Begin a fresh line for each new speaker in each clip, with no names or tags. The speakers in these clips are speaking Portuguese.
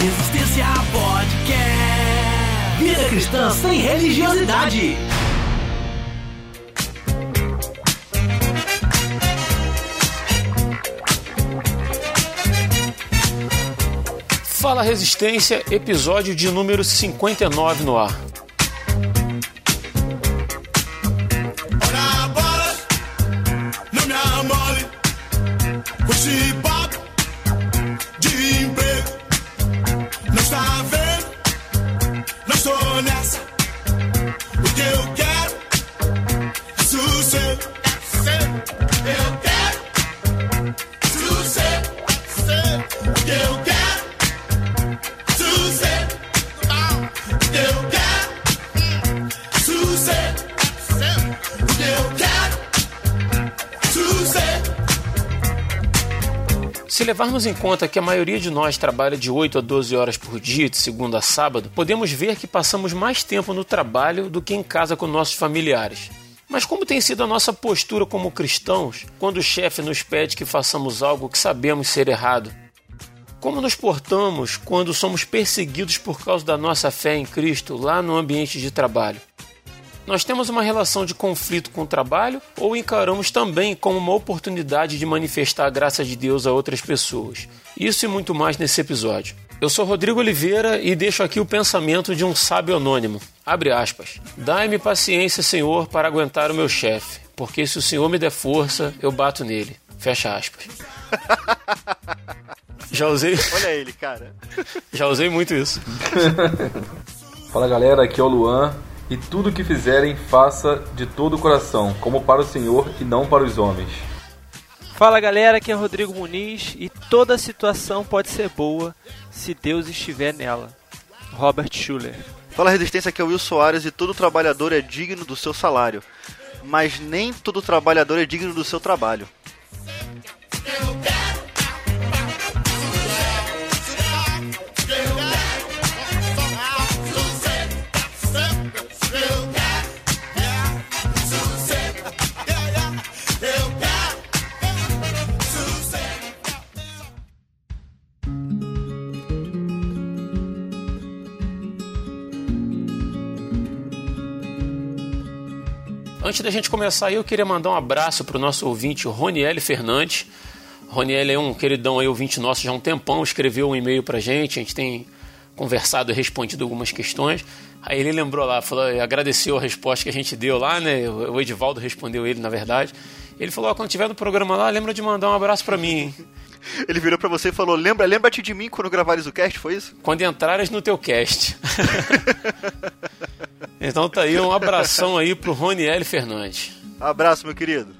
Resistência Podcast. Vida cristã sem religiosidade.
Fala Resistência, episódio de número 59 no ar. Levarmos em conta que a maioria de nós trabalha de 8 a 12 horas por dia, de segunda a sábado, podemos ver que passamos mais tempo no trabalho do que em casa com nossos familiares. Mas como tem sido a nossa postura como cristãos quando o chefe nos pede que façamos algo que sabemos ser errado? Como nos portamos quando somos perseguidos por causa da nossa fé em Cristo lá no ambiente de trabalho? Nós temos uma relação de conflito com o trabalho ou encaramos também como uma oportunidade de manifestar a graça de Deus a outras pessoas? Isso e muito mais nesse episódio. Eu sou Rodrigo Oliveira e deixo aqui o pensamento de um sábio anônimo. Abre aspas. Dai-me paciência, Senhor, para aguentar o meu chefe, porque se o Senhor me der força, eu bato nele. Fecha aspas. Já usei,
Olha ele, cara.
já usei muito isso.
Fala galera, aqui é o Luan. E tudo que fizerem, faça de todo o coração, como para o Senhor e não para os homens.
Fala galera, aqui é Rodrigo Muniz e toda situação pode ser boa se Deus estiver nela. Robert Schuller.
Fala Resistência, aqui é o Will Soares e todo trabalhador é digno do seu salário. Mas nem todo trabalhador é digno do seu trabalho.
Antes da gente começar aí, eu queria mandar um abraço para o nosso ouvinte Roniel Fernandes. Roniel é um queridão aí, ouvinte nosso já há um tempão, escreveu um e-mail para gente, a gente tem conversado e respondido algumas questões. Aí ele lembrou lá, falou, agradeceu a resposta que a gente deu lá, né? O Edivaldo respondeu ele, na verdade. Ele falou, quando tiver no programa lá, lembra de mandar um abraço para mim, hein?
Ele virou pra você e falou: Lembra, lembra-te de mim quando gravares o cast, foi isso?
Quando entrares no teu cast. então tá aí, um abração aí pro Roniel Fernandes.
Abraço, meu querido.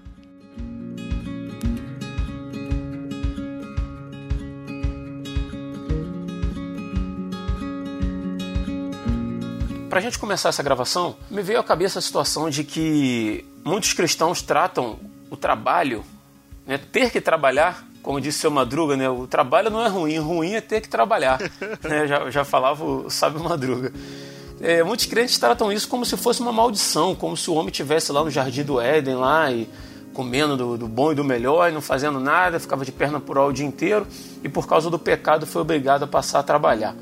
Pra gente começar essa gravação, me veio à cabeça a situação de que muitos cristãos tratam o trabalho, né, ter que trabalhar, como disse seu Madruga, né, o trabalho não é ruim, ruim é ter que trabalhar. né, já, já falava o sábio Madruga. É, muitos crentes tratam isso como se fosse uma maldição, como se o homem estivesse lá no jardim do Éden, lá e comendo do, do bom e do melhor e não fazendo nada, ficava de perna por o dia inteiro e por causa do pecado foi obrigado a passar a trabalhar.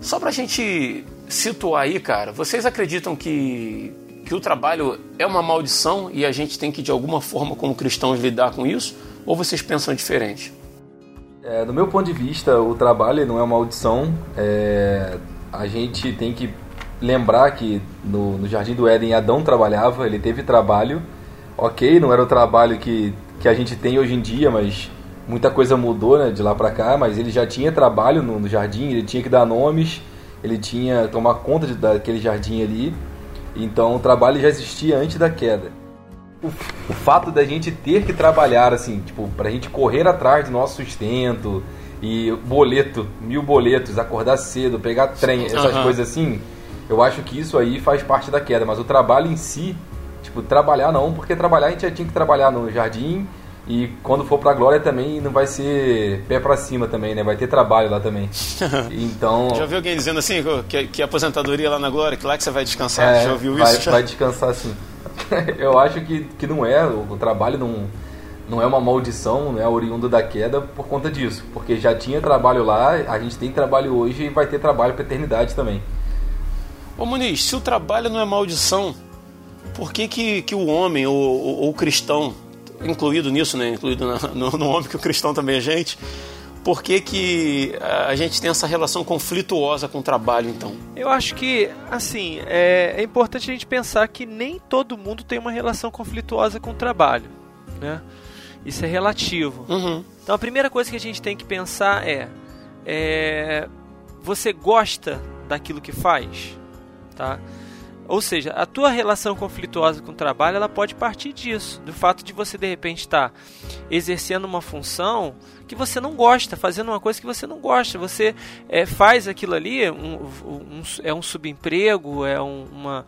Só pra gente situar aí, cara, vocês acreditam que, que o trabalho é uma maldição e a gente tem que, de alguma forma, como cristãos, lidar com isso? Ou vocês pensam diferente?
É, do meu ponto de vista, o trabalho não é uma maldição. É, a gente tem que lembrar que no, no Jardim do Éden Adão trabalhava, ele teve trabalho. Ok, não era o trabalho que, que a gente tem hoje em dia, mas muita coisa mudou né, de lá pra cá. Mas ele já tinha trabalho no, no jardim, ele tinha que dar nomes, ele tinha que tomar conta de, daquele jardim ali. Então o trabalho já existia antes da queda. O, o fato da gente ter que trabalhar, assim, tipo, pra gente correr atrás do nosso sustento e boleto, mil boletos, acordar cedo, pegar trem, essas
Aham.
coisas assim, eu acho que isso aí faz parte da queda. Mas o trabalho em si, tipo, trabalhar não, porque trabalhar a gente já tinha que trabalhar no jardim e quando for pra glória também não vai ser pé pra cima também, né? Vai ter trabalho lá também. Então.
Já ouviu alguém dizendo assim que, que aposentadoria lá na Glória, que lá que você vai descansar?
É,
Já ouviu
vai,
isso? Já?
vai descansar sim. Eu acho que, que não é, o, o trabalho não, não é uma maldição, não é oriundo da queda por conta disso, porque já tinha trabalho lá, a gente tem trabalho hoje e vai ter trabalho para eternidade também.
Ô Muniz, se o trabalho não é maldição, por que, que, que o homem ou, ou, ou o cristão, incluído nisso, né, incluído na, no, no homem que o cristão também é gente, por que, que a gente tem essa relação conflituosa com o trabalho, então?
Eu acho que, assim, é, é importante a gente pensar que nem todo mundo tem uma relação conflituosa com o trabalho, né? Isso é relativo.
Uhum.
Então a primeira coisa que a gente tem que pensar é, é você gosta daquilo que faz, tá? Ou seja, a tua relação conflituosa com o trabalho, ela pode partir disso, do fato de você de repente estar exercendo uma função que você não gosta, fazendo uma coisa que você não gosta. Você é, faz aquilo ali, um, um, é um subemprego, é um, uma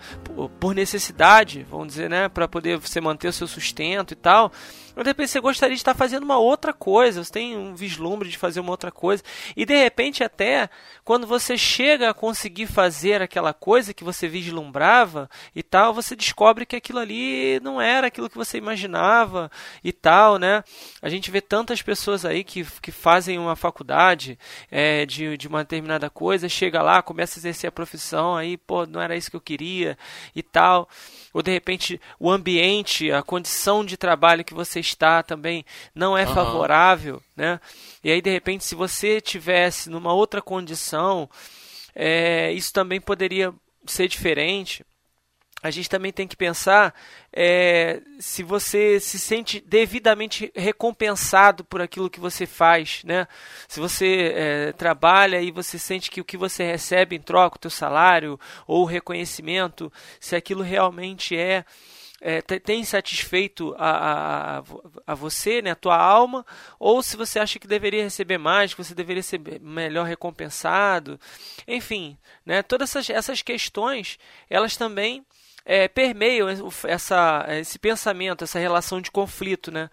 por necessidade, vamos dizer, né, para poder você manter o seu sustento e tal. Mas de repente você gostaria de estar fazendo uma outra coisa, você tem um vislumbre de fazer uma outra coisa. E de repente, até quando você chega a conseguir fazer aquela coisa que você vislumbrava e tal, você descobre que aquilo ali não era aquilo que você imaginava e tal, né? A gente vê tantas pessoas aí que, que fazem uma faculdade é, de, de uma determinada coisa, chega lá, começa a exercer a profissão, aí, pô, não era isso que eu queria e tal ou de repente o ambiente, a condição de trabalho que você está também não é uhum. favorável, né? E aí de repente se você tivesse numa outra condição, é, isso também poderia ser diferente a gente também tem que pensar é, se você se sente devidamente recompensado por aquilo que você faz, né? Se você é, trabalha e você sente que o que você recebe em troca, o teu salário ou o reconhecimento, se aquilo realmente é, é tem satisfeito a, a, a, você, né, a tua alma, ou se você acha que deveria receber mais, que você deveria ser melhor recompensado, enfim, né, todas essas, essas questões, elas também é, permeiam essa, esse pensamento, essa relação de conflito. Né?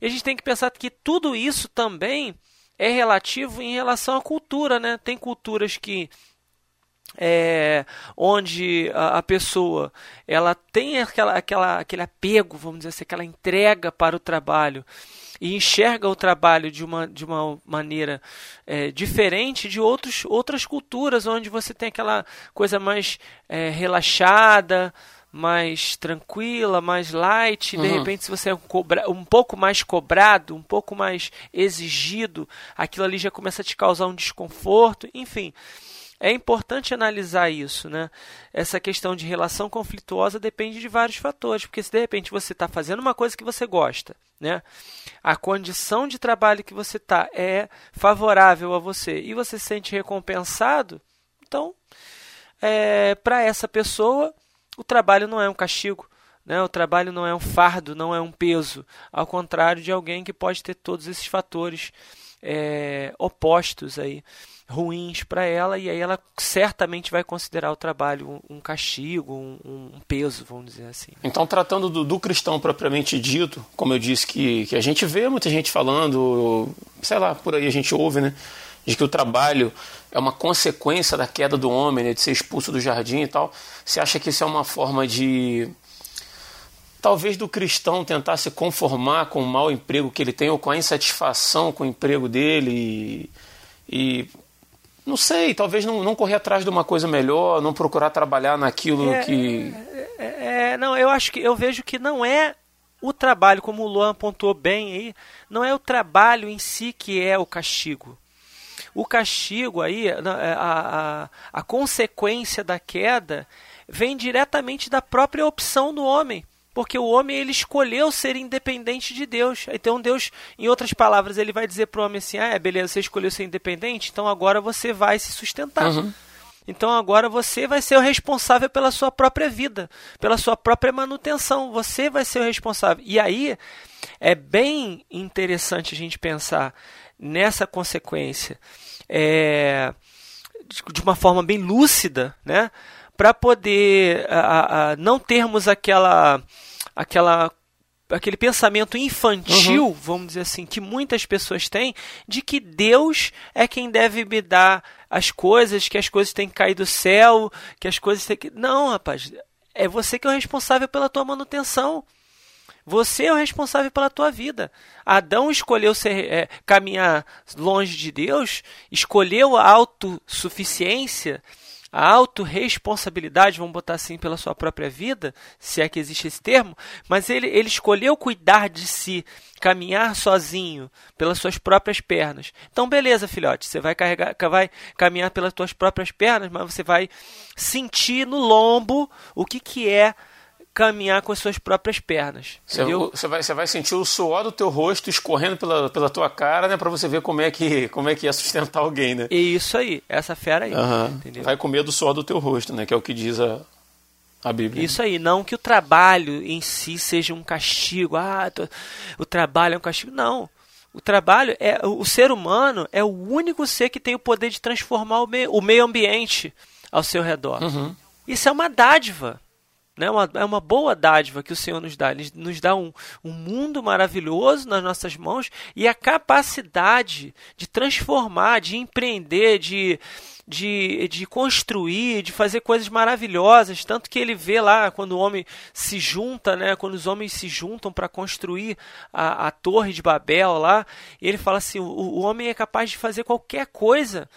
E a gente tem que pensar que tudo isso também é relativo em relação à cultura. Né? Tem culturas que é, onde a, a, pessoa ela tem aquela, aquela, aquele apego, vamos dizer assim, aquela entrega para o trabalho e enxerga o trabalho de uma, de uma maneira é, diferente de outros, outras culturas, onde você tem aquela coisa mais é, relaxada, mais tranquila, mais light, uhum. de repente se você é um, cobra um pouco mais cobrado, um pouco mais exigido, aquilo ali já começa a te causar um desconforto, enfim. É importante analisar isso, né? Essa questão de relação conflituosa depende de vários fatores, porque se de repente você está fazendo uma coisa que você gosta, né? A condição de trabalho que você está é favorável a você e você se sente recompensado, então, é, para essa pessoa o trabalho não é um castigo, né? o trabalho não é um fardo, não é um peso, ao contrário de alguém que pode ter todos esses fatores é, opostos aí ruins para ela e aí ela certamente vai considerar o trabalho um, castigo, um, um, peso, vamos dizer assim.
Então, tratando do, do, cristão propriamente dito, como eu disse que, que a gente vê muita gente falando, sei lá, por aí a gente ouve, né? de que o trabalho é uma consequência da queda do homem, né, de ser expulso do jardim e tal. Você acha que isso é uma forma de talvez do cristão tentar se conformar com o mau emprego que ele tem ou com a insatisfação com o emprego dele e, e não sei, talvez não, não correr atrás de uma coisa melhor, não procurar trabalhar naquilo
é,
que
é, é, não, eu acho que eu vejo que não é o trabalho, como o Luan apontou bem aí, não é o trabalho em si que é o castigo. O castigo aí, a, a, a consequência da queda, vem diretamente da própria opção do homem porque o homem ele escolheu ser independente de Deus. Então Deus, em outras palavras, ele vai dizer para o homem assim: ah, é, beleza, você escolheu ser independente, então agora você vai se sustentar. Uhum. Então agora você vai ser o responsável pela sua própria vida, pela sua própria manutenção. Você vai ser o responsável. E aí é bem interessante a gente pensar nessa consequência é, de uma forma bem lúcida, né? Para poder a, a, não termos aquela, aquela aquele pensamento infantil, uhum. vamos dizer assim, que muitas pessoas têm, de que Deus é quem deve me dar as coisas, que as coisas têm que cair do céu, que as coisas têm que. Não, rapaz, é você que é o responsável pela tua manutenção. Você é o responsável pela tua vida. Adão escolheu ser, é, caminhar longe de Deus, escolheu a autossuficiência, a autorresponsabilidade, vamos botar assim, pela sua própria vida, se é que existe esse termo, mas ele, ele escolheu cuidar de si, caminhar sozinho, pelas suas próprias pernas. Então, beleza, filhote, você vai, carregar, vai caminhar pelas suas próprias pernas, mas você vai sentir no lombo o que, que é caminhar com as suas próprias pernas.
Você, você, vai, vai sentir o suor do teu rosto escorrendo pela, pela tua cara, né? Pra você ver como é que como é que ia sustentar alguém, né?
E isso aí, essa fera aí.
Uhum. Vai comer do suor do teu rosto, né? Que é o que diz a, a Bíblia.
Isso aí, não que o trabalho em si seja um castigo. Ah, tô, o trabalho é um castigo. Não. O trabalho é o ser humano é o único ser que tem o poder de transformar o meio, o meio ambiente ao seu redor.
Uhum.
Isso é uma dádiva. Né? Uma, é uma boa dádiva que o Senhor nos dá. Ele nos dá um, um mundo maravilhoso nas nossas mãos e a capacidade de transformar, de empreender, de, de, de construir, de fazer coisas maravilhosas. Tanto que ele vê lá quando o homem se junta, né? quando os homens se juntam para construir a, a Torre de Babel lá, ele fala assim: o, o homem é capaz de fazer qualquer coisa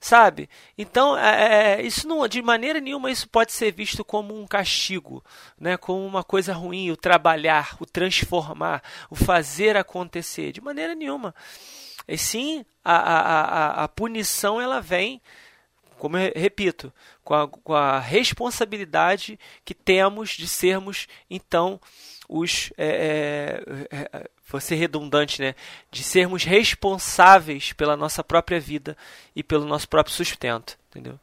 sabe? Então, é, é, isso não, de maneira nenhuma isso pode ser visto como um castigo, né? Como uma coisa ruim, o trabalhar, o transformar, o fazer acontecer, de maneira nenhuma. E sim, a, a, a, a punição ela vem, como eu repito, com a, com a responsabilidade que temos de sermos então os é, é, ser redundante, né, de sermos responsáveis pela nossa própria vida e pelo nosso próprio sustento, entendeu?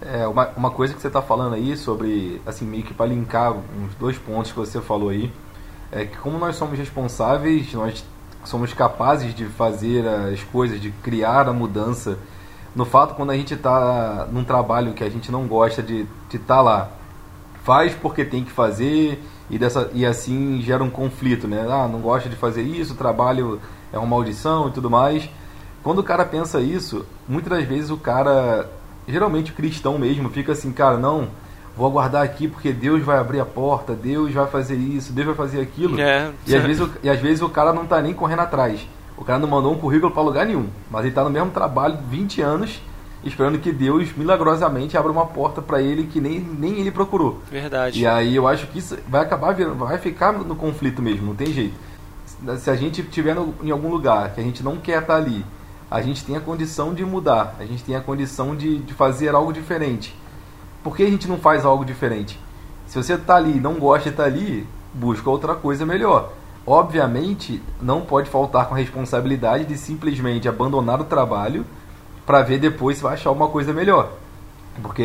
É, uma, uma coisa que você está falando aí sobre, assim, meio que para linkar uns dois pontos que você falou aí, é que como nós somos responsáveis, nós somos capazes de fazer as coisas, de criar a mudança. No fato, quando a gente está num trabalho que a gente não gosta de estar tá lá, faz porque tem que fazer e, dessa, e assim gera um conflito, né? Ah, não gosta de fazer isso, o trabalho é uma maldição e tudo mais. Quando o cara pensa isso, muitas das vezes o cara, geralmente o cristão mesmo, fica assim, cara, não, vou aguardar aqui porque Deus vai abrir a porta, Deus vai fazer isso, Deus vai fazer aquilo.
É.
E, às vezes, e às vezes o cara não tá nem correndo atrás. O cara não mandou um currículo para lugar nenhum, mas ele tá no mesmo trabalho 20 anos esperando que Deus milagrosamente abra uma porta para ele que nem, nem ele procurou.
Verdade.
E aí eu acho que isso vai acabar vai ficar no conflito mesmo, não tem jeito. Se a gente estiver em algum lugar que a gente não quer estar ali, a gente tem a condição de mudar, a gente tem a condição de, de fazer algo diferente. Por que a gente não faz algo diferente? Se você está ali e não gosta de estar ali, busca outra coisa melhor. Obviamente, não pode faltar com a responsabilidade de simplesmente abandonar o trabalho para ver depois se vai achar uma coisa melhor. Porque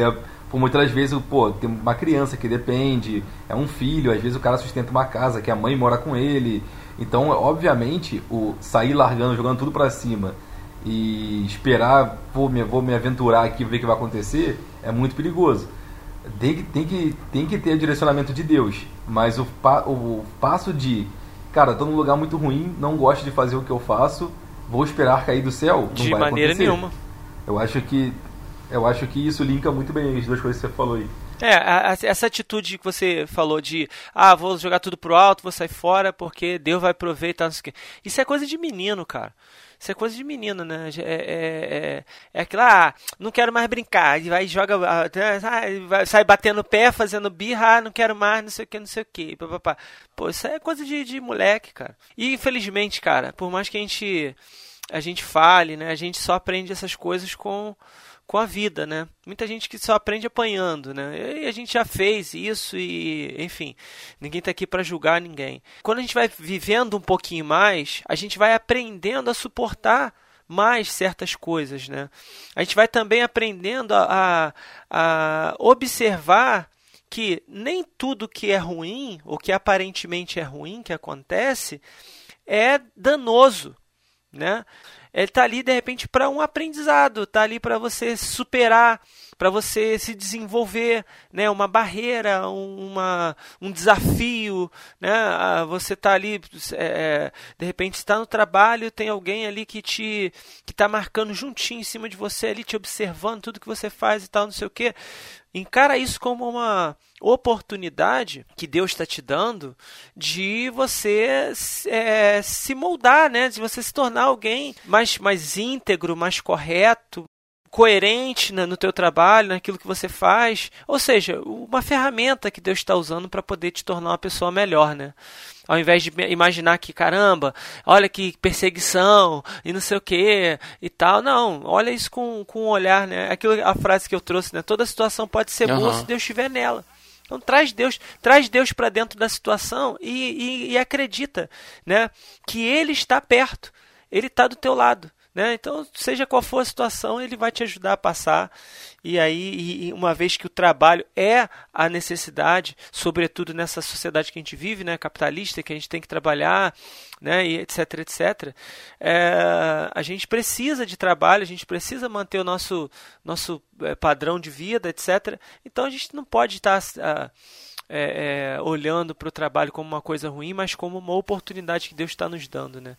por muitas vezes, pô, tem uma criança que depende, é um filho, às vezes o cara sustenta uma casa que a mãe mora com ele. Então, obviamente, o sair largando, jogando tudo para cima e esperar, vou me, vou me aventurar aqui ver o que vai acontecer, é muito perigoso. Tem que, tem que, tem que ter o direcionamento de Deus, mas o, o passo de, cara, estou num lugar muito ruim, não gosto de fazer o que eu faço, vou esperar cair do céu? Não
de
vai
maneira
acontecer.
nenhuma.
Eu acho que eu acho que isso linka muito bem as duas coisas que você falou aí.
É, essa atitude que você falou de ah, vou jogar tudo pro alto, vou sair fora porque Deus vai aproveitar, não sei o quê. Isso é coisa de menino, cara. Isso é coisa de menino, né? É, é, é, é aquilo, ah, não quero mais brincar. E vai joga, ah, sai batendo pé, fazendo birra, ah, não quero mais, não sei o que, não sei o que. Pô, isso é coisa de, de moleque, cara. E infelizmente, cara, por mais que a gente a gente fale, né? A gente só aprende essas coisas com com a vida, né? Muita gente que só aprende apanhando, né? E a gente já fez isso e, enfim, ninguém está aqui para julgar ninguém. Quando a gente vai vivendo um pouquinho mais, a gente vai aprendendo a suportar mais certas coisas, né? A gente vai também aprendendo a, a, a observar que nem tudo que é ruim, ou que aparentemente é ruim que acontece, é danoso né? Ele está ali de repente para um aprendizado, está ali para você superar, para você se desenvolver, né? Uma barreira, uma, um desafio, né? Ah, você está ali, é, de repente está no trabalho, tem alguém ali que te que está marcando juntinho em cima de você ali, te observando tudo que você faz e tal, não sei o que. Encara isso como uma oportunidade que Deus está te dando de você é, se moldar, né? De você se tornar alguém mais, mais íntegro, mais correto, coerente no teu trabalho, naquilo que você faz. Ou seja, uma ferramenta que Deus está usando para poder te tornar uma pessoa melhor, né? Ao invés de imaginar que, caramba, olha que perseguição e não sei o que e tal. Não, olha isso com, com um olhar, né? Aquilo, a frase que eu trouxe, né? Toda situação pode ser uhum. boa se Deus estiver nela. Então traz Deus, traz Deus para dentro da situação e, e, e acredita, né? Que Ele está perto, Ele está do teu lado. Né? Então, seja qual for a situação, ele vai te ajudar a passar. E aí, e uma vez que o trabalho é a necessidade, sobretudo nessa sociedade que a gente vive, né, capitalista, que a gente tem que trabalhar, né, e etc, etc, é, a gente precisa de trabalho, a gente precisa manter o nosso, nosso é, padrão de vida, etc. Então, a gente não pode estar. Ah, é, é, olhando para o trabalho como uma coisa ruim, mas como uma oportunidade que Deus está nos dando, né?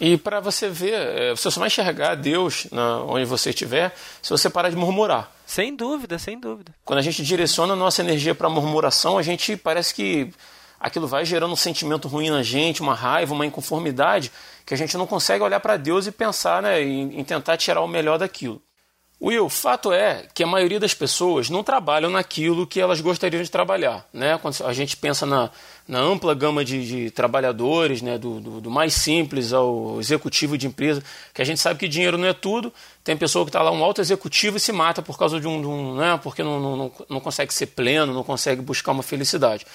E para você ver, é, você só vai enxergar Deus na, onde você estiver se você parar de murmurar.
Sem dúvida, sem dúvida.
Quando a gente direciona a nossa energia para murmuração, a gente parece que aquilo vai gerando um sentimento ruim na gente, uma raiva, uma inconformidade, que a gente não consegue olhar para Deus e pensar né, em, em tentar tirar o melhor daquilo. Will, fato é que a maioria das pessoas não trabalham naquilo que elas gostariam de trabalhar. Né? Quando a gente pensa na, na ampla gama de, de trabalhadores, né? Do, do, do, mais simples ao executivo de empresa, que a gente sabe que dinheiro não é tudo. Tem pessoa que está lá, um alto executivo, e se mata por causa de um. De um né? Porque não, não, não consegue ser pleno, não consegue buscar uma felicidade.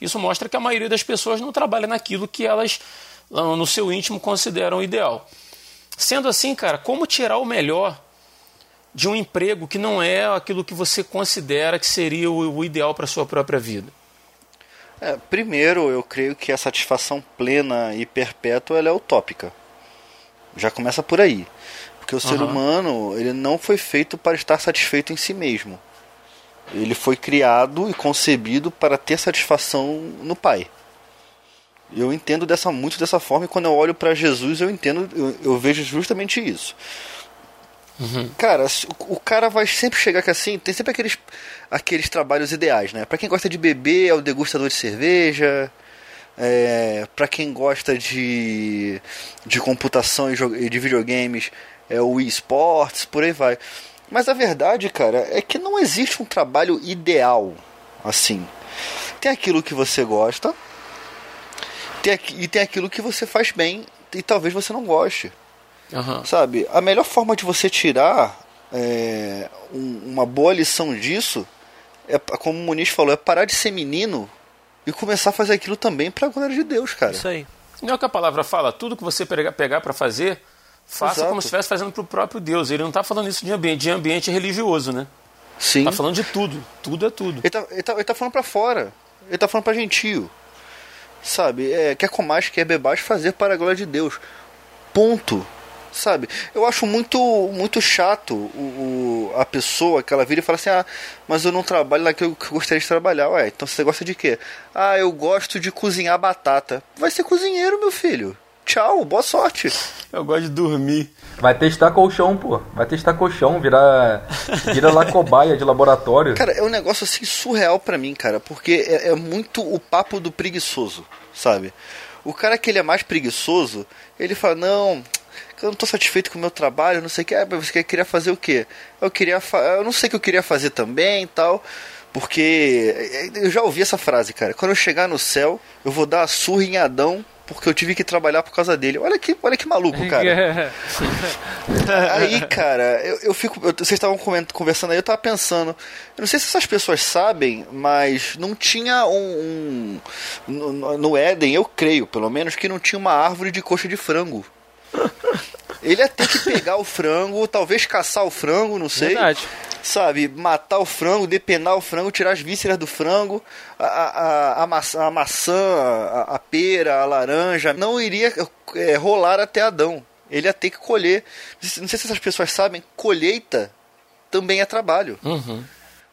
Isso mostra que a maioria das pessoas não trabalha naquilo que elas, no seu íntimo, consideram ideal. Sendo assim, cara, como tirar o melhor de um emprego que não é aquilo que você considera que seria o, ideal para a sua própria vida?
É, primeiro, eu creio que a satisfação plena e perpétua é utópica. Já começa por aí. Porque o uhum. ser humano ele não foi feito para estar satisfeito em si mesmo. Ele foi criado e concebido para ter satisfação no Pai. Eu entendo dessa muito dessa forma e quando eu olho para Jesus eu entendo, eu, eu vejo justamente isso. Uhum. Cara, o, cara vai sempre chegar que assim, tem sempre aqueles, aqueles trabalhos ideais, né? Pra quem gosta de beber, é o degustador de cerveja. É, para quem gosta de, de computação e de videogames, é o eSports, por aí vai. Mas a verdade, cara, é que não existe um trabalho ideal assim. Tem aquilo que você gosta, tem, e tem aquilo que você faz bem e talvez você não goste. Uhum. Sabe? A melhor forma de você tirar é, um, uma boa lição disso é, como o Muniz falou, é parar de ser menino e começar a fazer aquilo também para a glória de Deus, cara.
Isso aí.
Não é o que a palavra fala, tudo que você pegar para fazer, faça Exato. como se estivesse fazendo para o próprio Deus. Ele não está falando isso de ambiente, de ambiente religioso, né?
Sim.
Está falando de tudo, tudo é tudo.
Ele está ele tá, ele tá falando para fora, ele está falando para gentio. Sabe, é, quer comais, quer bebais, fazer para a glória de Deus. Ponto sabe? Eu acho muito muito chato o, o, a pessoa que ela vira e fala assim: ah, mas eu não trabalho naquilo que eu gostaria de trabalhar. Ué, então você gosta de quê? Ah, eu gosto de cozinhar batata. Vai ser cozinheiro, meu filho. Tchau, boa sorte.
Eu gosto de dormir.
Vai testar colchão, pô. Vai testar colchão, virar. Vira lá cobaia de laboratório.
Cara, é um negócio assim surreal para mim, cara, porque é, é muito o papo do preguiçoso, sabe? O cara que ele é mais preguiçoso, ele fala: não, eu não estou satisfeito com o meu trabalho, não sei o que. É, você queria fazer o quê? Eu queria, eu não sei o que eu queria fazer também, e tal. Porque eu já ouvi essa frase, cara. Quando eu chegar no céu, eu vou dar a surra em Adão porque eu tive que trabalhar por causa dele. Olha que, olha que maluco, cara. aí, cara, eu, eu fico. Eu, vocês estavam conversando aí, eu tava pensando. Eu não sei se essas pessoas sabem, mas não tinha um. um no, no Éden, eu creio, pelo menos, que não tinha uma árvore de coxa de frango. Ele ia ter que pegar o frango, talvez caçar o frango, não sei. Verdade. Sabe, matar o frango, depenar o frango, tirar as vísceras do frango, a, a, a, maçã, a, maçã a, a, pera, a laranja, não iria é, rolar até Adão. Ele ia ter que colher. Não sei se essas pessoas sabem, colheita também é trabalho.
Uhum.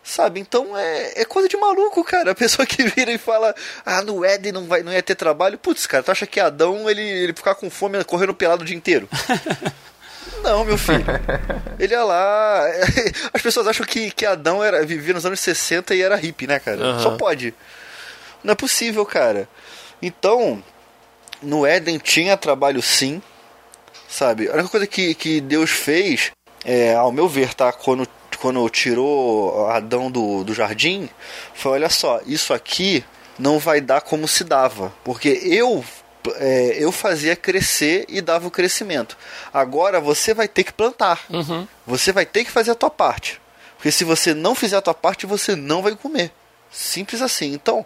Sabe? Então é, é coisa de maluco, cara. A pessoa que vira e fala, ah, no Éden não, vai, não ia ter trabalho. Putz, cara, tu acha que Adão ele, ele ficar com fome correndo pelado o dia inteiro? Não, meu filho. Ele ia lá. As pessoas acham que, que Adão era, vivia nos anos 60 e era hippie, né, cara?
Uhum.
Só pode. Não é possível, cara. Então, no Éden tinha trabalho sim, sabe? A única coisa que, que Deus fez, é, ao meu ver, tá? Quando, quando tirou Adão do, do jardim, foi: olha só, isso aqui não vai dar como se dava. Porque eu é, eu fazia crescer e dava o crescimento. Agora você vai ter que plantar.
Uhum.
Você vai ter que fazer a tua parte. Porque se você não fizer a tua parte, você não vai comer. Simples assim. Então,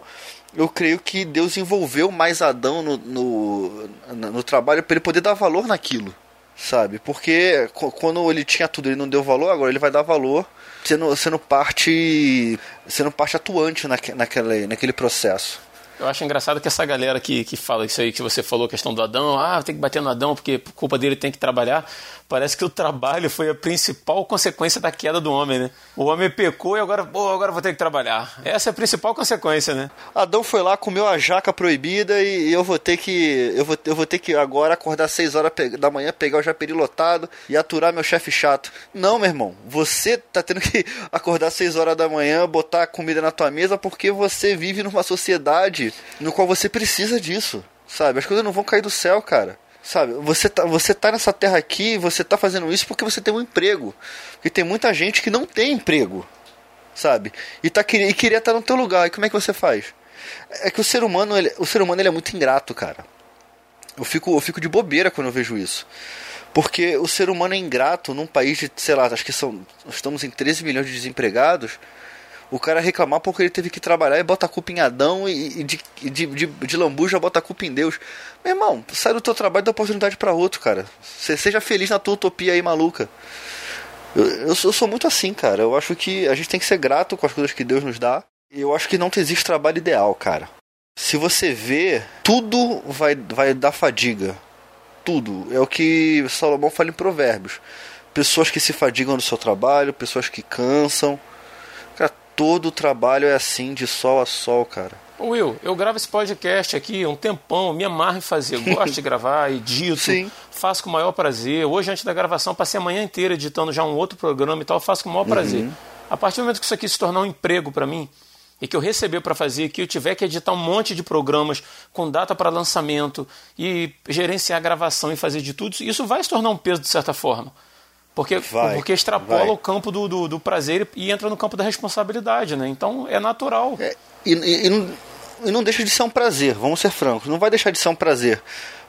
eu creio que Deus envolveu mais Adão no, no, no trabalho para ele poder dar valor naquilo. Sabe? Porque quando ele tinha tudo, ele não deu valor, agora ele vai dar valor sendo, sendo parte sendo parte atuante naque, naquele, naquele processo.
Eu acho engraçado que essa galera que, que fala isso aí que você falou, questão do Adão, ah, tem que bater no Adão porque por culpa dele tem que trabalhar. Parece que o trabalho foi a principal consequência da queda do homem, né? O homem pecou e agora, pô, agora vou ter que trabalhar. Essa é a principal consequência, né?
Adão foi lá, comeu a jaca proibida e eu vou ter que eu vou, eu vou ter que agora acordar às 6 horas da manhã, pegar o japeri lotado e aturar meu chefe chato. Não, meu irmão, você tá tendo que acordar às 6 horas da manhã, botar comida na tua mesa porque você vive numa sociedade no qual você precisa disso. Sabe? As coisas não vão cair do céu, cara. Sabe, você tá, você tá nessa terra aqui, você tá fazendo isso porque você tem um emprego. Porque tem muita gente que não tem emprego. Sabe? E, tá, e queria estar no teu lugar. E como é que você faz? É que o ser humano, ele, o ser humano ele é muito ingrato, cara. Eu fico, eu fico de bobeira quando eu vejo isso. Porque o ser humano é ingrato num país de, sei lá, acho que são. Estamos em 13 milhões de desempregados o cara reclamar porque ele teve que trabalhar e bota a culpa em Adão e, e de, de, de, de lambuja bota a culpa em Deus. Meu irmão, sai do teu trabalho e dá oportunidade para outro, cara. seja feliz na tua utopia aí maluca. Eu, eu, sou, eu sou muito assim, cara. Eu acho que a gente tem que ser grato com as coisas que Deus nos dá. Eu acho que não existe trabalho ideal, cara. Se você vê, tudo vai, vai dar fadiga. Tudo. É o que Salomão fala em Provérbios. Pessoas que se fadigam no seu trabalho, pessoas que cansam todo o trabalho é assim, de sol a sol, cara.
Will, eu gravo esse podcast aqui um tempão, me amarro em fazer, gosto de gravar, edito, Sim. faço com o maior prazer. Hoje, antes da gravação, passei a manhã inteira editando já um outro programa e tal, faço com o maior uhum. prazer. A partir do momento que isso aqui se tornar um emprego para mim, e que eu receber para fazer, que eu tiver que editar um monte de programas com data para lançamento e gerenciar a gravação e fazer de tudo, isso vai se tornar um peso de certa forma. Porque, vai, porque extrapola vai. o campo do, do, do, prazer e entra no campo da responsabilidade, né? Então é natural. É,
e, e, e, não, e não deixa de ser um prazer, vamos ser francos. Não vai deixar de ser um prazer.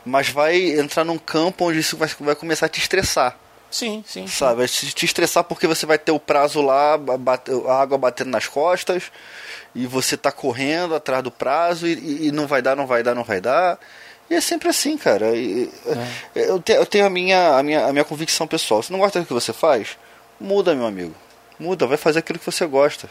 Mas vai entrar num campo onde isso vai, vai começar a te estressar.
Sim, sim.
Sabe? Vai te estressar porque você vai ter o prazo lá, a água batendo nas costas, e você tá correndo atrás do prazo, e, e não vai dar, não vai dar, não vai dar. E é sempre assim, cara. E, é. eu, te, eu, tenho a minha, a, minha, a minha convicção pessoal. Se não gosta do que você faz, muda, meu amigo. Muda, vai fazer aquilo que você gosta.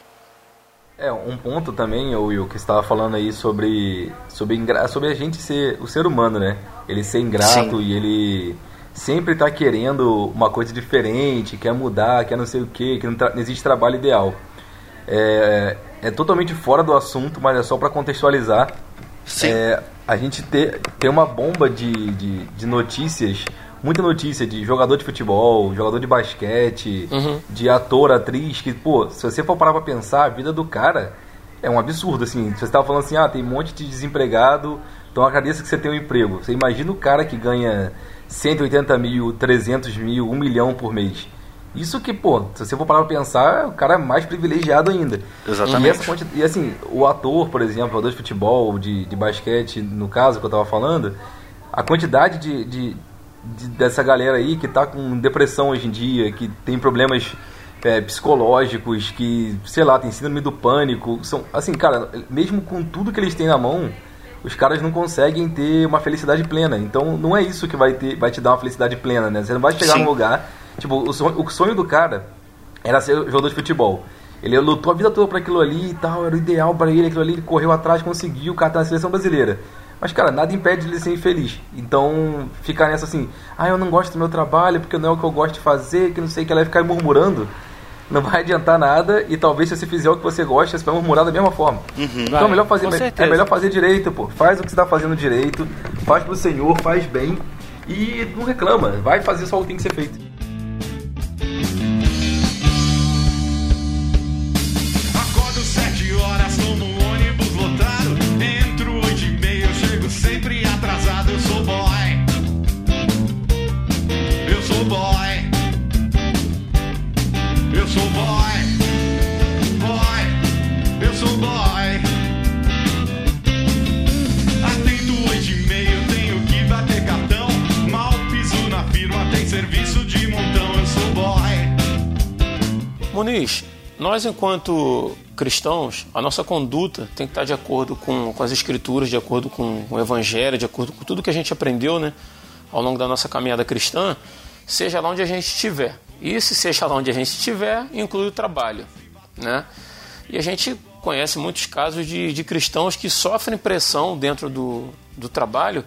É, um ponto também, Will, que estava falando aí sobre, sobre, sobre a gente ser, o ser humano, né? Ele ser ingrato Sim. e ele sempre tá querendo uma coisa diferente, quer mudar, quer não sei o que, que não, não, existe trabalho ideal. É, é totalmente fora do assunto, mas é só para contextualizar.
Sim.
É, a gente ter, ter uma bomba de, de, de, notícias, muita notícia de jogador de futebol, jogador de basquete, uhum. de ator, atriz, que, pô, se você for parar pra pensar, a vida do cara é um absurdo, assim. Se você tava falando assim, ah, tem um monte de desempregado, então agradeça que você tem um emprego. Você imagina o cara que ganha 180 mil, 300 mil, 1 milhão por mês. Isso que, pô, se você for parar pra pensar, o cara é mais privilegiado ainda.
Exatamente.
E, essa, e assim, o ator, por exemplo, jogador de futebol, de, de basquete, no caso que eu tava falando, a quantidade de, de, de dessa galera aí que tá com depressão hoje em dia, que tem problemas é, psicológicos, que, sei lá, tem síndrome do pânico, são, assim, cara, mesmo com tudo que eles têm na mão, os caras não conseguem ter uma felicidade plena. Então, não é isso que vai, ter, vai te dar uma felicidade plena, né? Você não vai chegar Sim. num lugar Tipo, o sonho, o sonho do cara era ser jogador de futebol. Ele lutou a vida toda para aquilo ali e tal, era o ideal para ele, aquilo ali, ele correu atrás, conseguiu, o cara tá na seleção brasileira. Mas, cara, nada impede ele ser infeliz. Então, ficar nessa assim, ah, eu não gosto do meu trabalho porque não é o que eu gosto de fazer, que não sei o que, ela vai ficar murmurando. não vai adiantar nada e talvez se você fizer o que você gosta, você vai murmurar da mesma forma.
Uhum.
Então é melhor, fazer, é melhor fazer direito, pô. Faz o que você está fazendo direito, faz pro Senhor, faz bem e não reclama. Vai fazer só o que tem que ser feito.
Muniz, nós enquanto cristãos, a nossa conduta tem que estar de acordo com, com as escrituras, de acordo com o evangelho, de acordo com tudo que a gente aprendeu né, ao longo da nossa caminhada cristã, seja lá onde a gente estiver. E se seja lá onde a gente estiver, inclui o trabalho. Né? E a gente conhece muitos casos de, de cristãos que sofrem pressão dentro do, do trabalho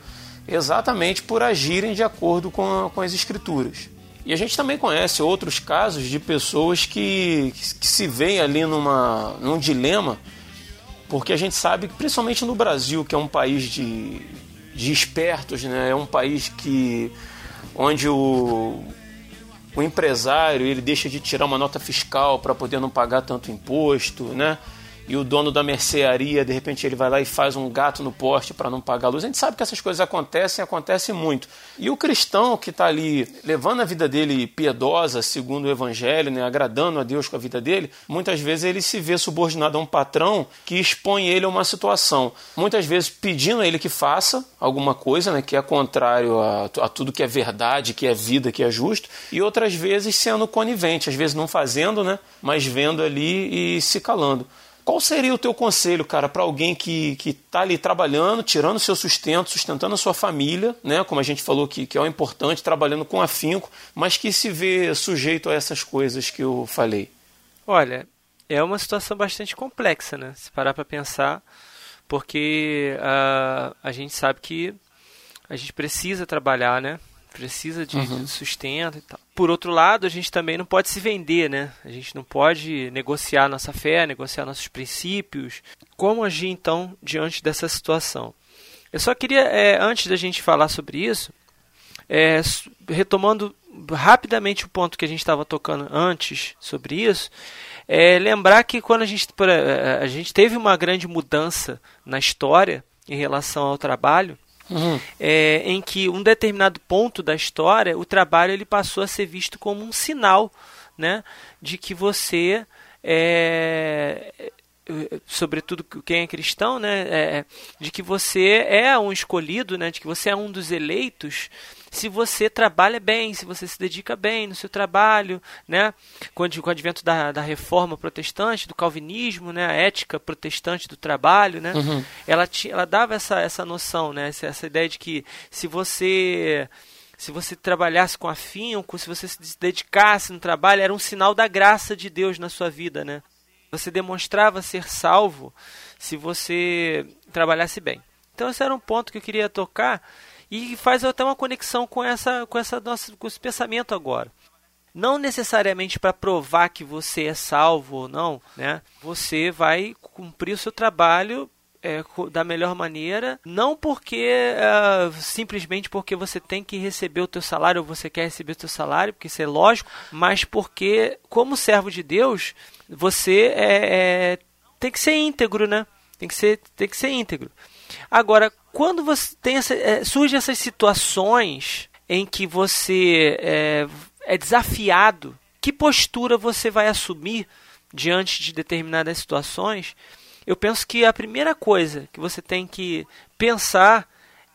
exatamente por agirem de acordo com, a, com as escrituras. E a gente também conhece outros casos de pessoas que, que se veem ali numa, num dilema, porque a gente sabe que, principalmente no Brasil, que é um país de, de espertos, né? é um país que onde o, o empresário ele deixa de tirar uma nota fiscal para poder não pagar tanto imposto, né? E o dono da mercearia, de repente, ele vai lá e faz um gato no poste para não pagar a luz. A gente sabe que essas coisas acontecem, acontecem muito. E o cristão que está ali levando a vida dele piedosa, segundo o evangelho, né, agradando a Deus com a vida dele, muitas vezes ele se vê subordinado a um patrão que expõe ele a uma situação. Muitas vezes pedindo a ele que faça alguma coisa, né, que é contrário a, a tudo que é verdade, que é vida, que é justo, e outras vezes sendo conivente, às vezes não fazendo, né, mas vendo ali e se calando. Qual seria o teu conselho, cara, para alguém que está ali trabalhando, tirando seu sustento, sustentando a sua família, né? Como a gente falou que, que é o importante, trabalhando com afinco, mas que se vê sujeito a essas coisas que eu falei?
Olha, é uma situação bastante complexa, né? Se parar para pensar, porque uh, a gente sabe que a gente precisa trabalhar, né? Precisa de,
Uhum.
de sustento e tal. Por outro lado, a gente também não pode se vender, né? A gente não pode negociar nossa fé, negociar nossos princípios. Como agir então diante dessa situação? Eu só queria, é, antes da gente falar sobre isso, é, retomando rapidamente o ponto que a gente estava tocando antes sobre isso, é lembrar que quando a gente, eh, a gente teve uma grande mudança na história em relação ao trabalho,
Uhum.
é, em que um determinado ponto da história, o trabalho ele passou a ser visto como um sinal né, de que você, é, é, sobretudo quem é cristão, né, é, de que você é um escolhido, né, de que você é um dos eleitos, se você trabalha bem, se você se dedica bem no seu trabalho, né? Com, o advento da, da reforma protestante, do calvinismo, né? A ética protestante do trabalho, né? Ela, ti- ela dava essa, essa noção, né? Essa, essa ideia de que se você se você trabalhasse com afinco, se você se dedicasse no trabalho, era um sinal da graça de Deus na sua vida, né? Você demonstrava ser salvo se você trabalhasse bem. Então esse era um ponto que eu queria tocar e faz até uma conexão com essa com essa nossa com esse pensamento agora. Não necessariamente para provar que você é salvo ou não, né? Você vai cumprir o seu trabalho é, da melhor maneira, não porque ah, simplesmente porque você tem que receber o teu salário ou você quer receber o teu salário, porque isso é lógico, mas porque como servo de Deus você é, é, tem que ser íntegro, né? Tem que ser tem que ser íntegro. Agora, quando você tem essa, é, surgem essas situações em que você é, é desafiado, que postura você vai assumir diante de determinadas situações? Eu penso que a primeira coisa que você tem que pensar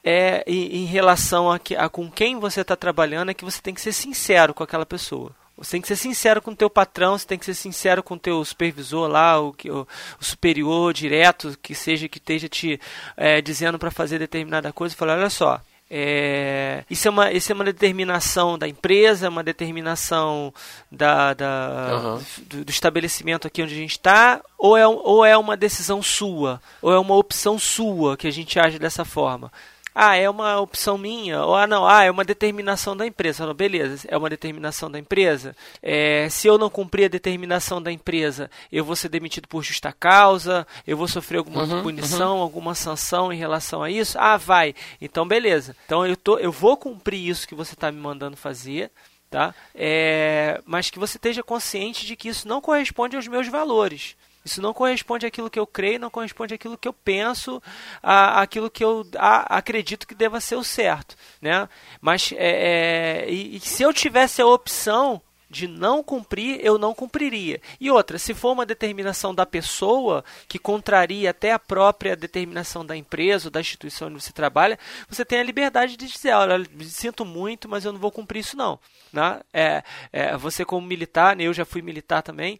é em, relação a, que, a com quem você está trabalhando é que você tem que ser sincero com aquela pessoa. Você tem que ser sincero com o teu patrão, você tem que ser sincero com o teu supervisor lá, o, o, o superior direto, que seja que esteja te é, dizendo para fazer determinada coisa, falar, olha só, é, isso, é uma, isso é uma determinação da empresa, uma determinação da, da-
Aham.
do, do estabelecimento aqui onde a gente está, ou é, ou é uma decisão sua, ou é uma opção sua que a gente age dessa forma. Ah, é uma opção minha, ou ah, não, ah, é uma determinação da empresa. Não, beleza, é uma determinação da empresa. É, se eu não cumprir a determinação da empresa, eu vou ser demitido por justa causa, eu vou sofrer alguma uhum, punição, uhum. alguma sanção em relação a isso. Ah, vai. Então, beleza. Então eu, tô, eu vou cumprir isso que você está me mandando fazer. Tá? É, mas que você esteja consciente de que isso não corresponde aos meus valores. Isso não corresponde àquilo que eu creio, não corresponde àquilo que eu penso, à, àquilo que eu acredito que deva ser o certo. Né? Mas é, é, e, e se eu tivesse a opção de não cumprir, eu não cumpriria. E outra, se for uma determinação da pessoa que contraria até a própria determinação da empresa ou da instituição onde você trabalha, você tem a liberdade de dizer, olha, sinto muito, mas eu não vou cumprir isso não. Né? É, é, você como militar, né, eu já fui militar também,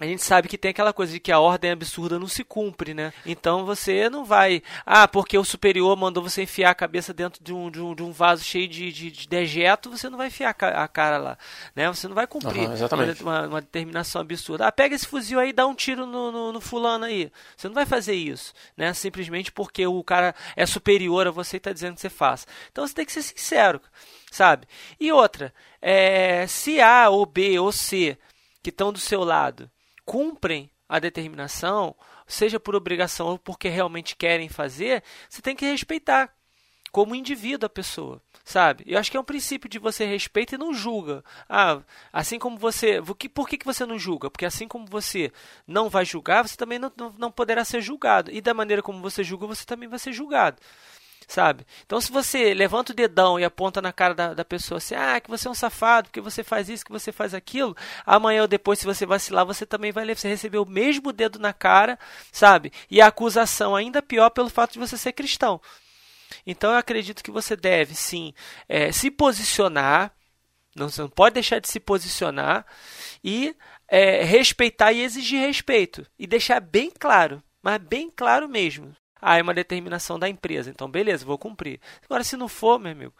a gente sabe que tem aquela coisa de que a ordem absurda não se cumpre, né? Então você não vai. Ah, porque o superior mandou você enfiar a cabeça dentro de um, de um, de um vaso cheio de, de, de, dejeto, você não vai enfiar a cara lá. Né? Você não vai cumprir
uhum,
uma, uma, determinação absurda. Ah, pega esse fuzil aí e dá um tiro no, no, no, fulano aí. Você não vai fazer isso, né? Simplesmente porque o cara é superior a você e está dizendo que você faça. Então você tem que ser sincero, sabe? E outra, é, se A ou B ou C que estão do seu lado cumprem a determinação, seja por obrigação ou porque realmente querem fazer, você tem que respeitar como indivíduo a pessoa, sabe? Eu acho que é um princípio de você respeita e não julga. Ah, assim como você, por que, que você não julga? Porque assim como você não vai julgar, você também não, não, não poderá ser julgado. E da maneira como você julga, você também vai ser julgado sabe? Então, se você levanta o dedão e aponta na cara da, da pessoa assim, ah, que você é um safado, que você faz isso, que você faz aquilo, amanhã ou depois, se você vacilar, você também vai receber o mesmo dedo na cara, sabe? E a acusação ainda pior pelo fato de você ser cristão. Então, eu acredito que você deve, sim, é, se posicionar, não, você não pode deixar de se posicionar e é, respeitar e exigir respeito. E deixar bem claro, mas bem claro mesmo. Ah, é uma determinação da empresa. Então, beleza, vou cumprir. Agora, se não for, meu amigo,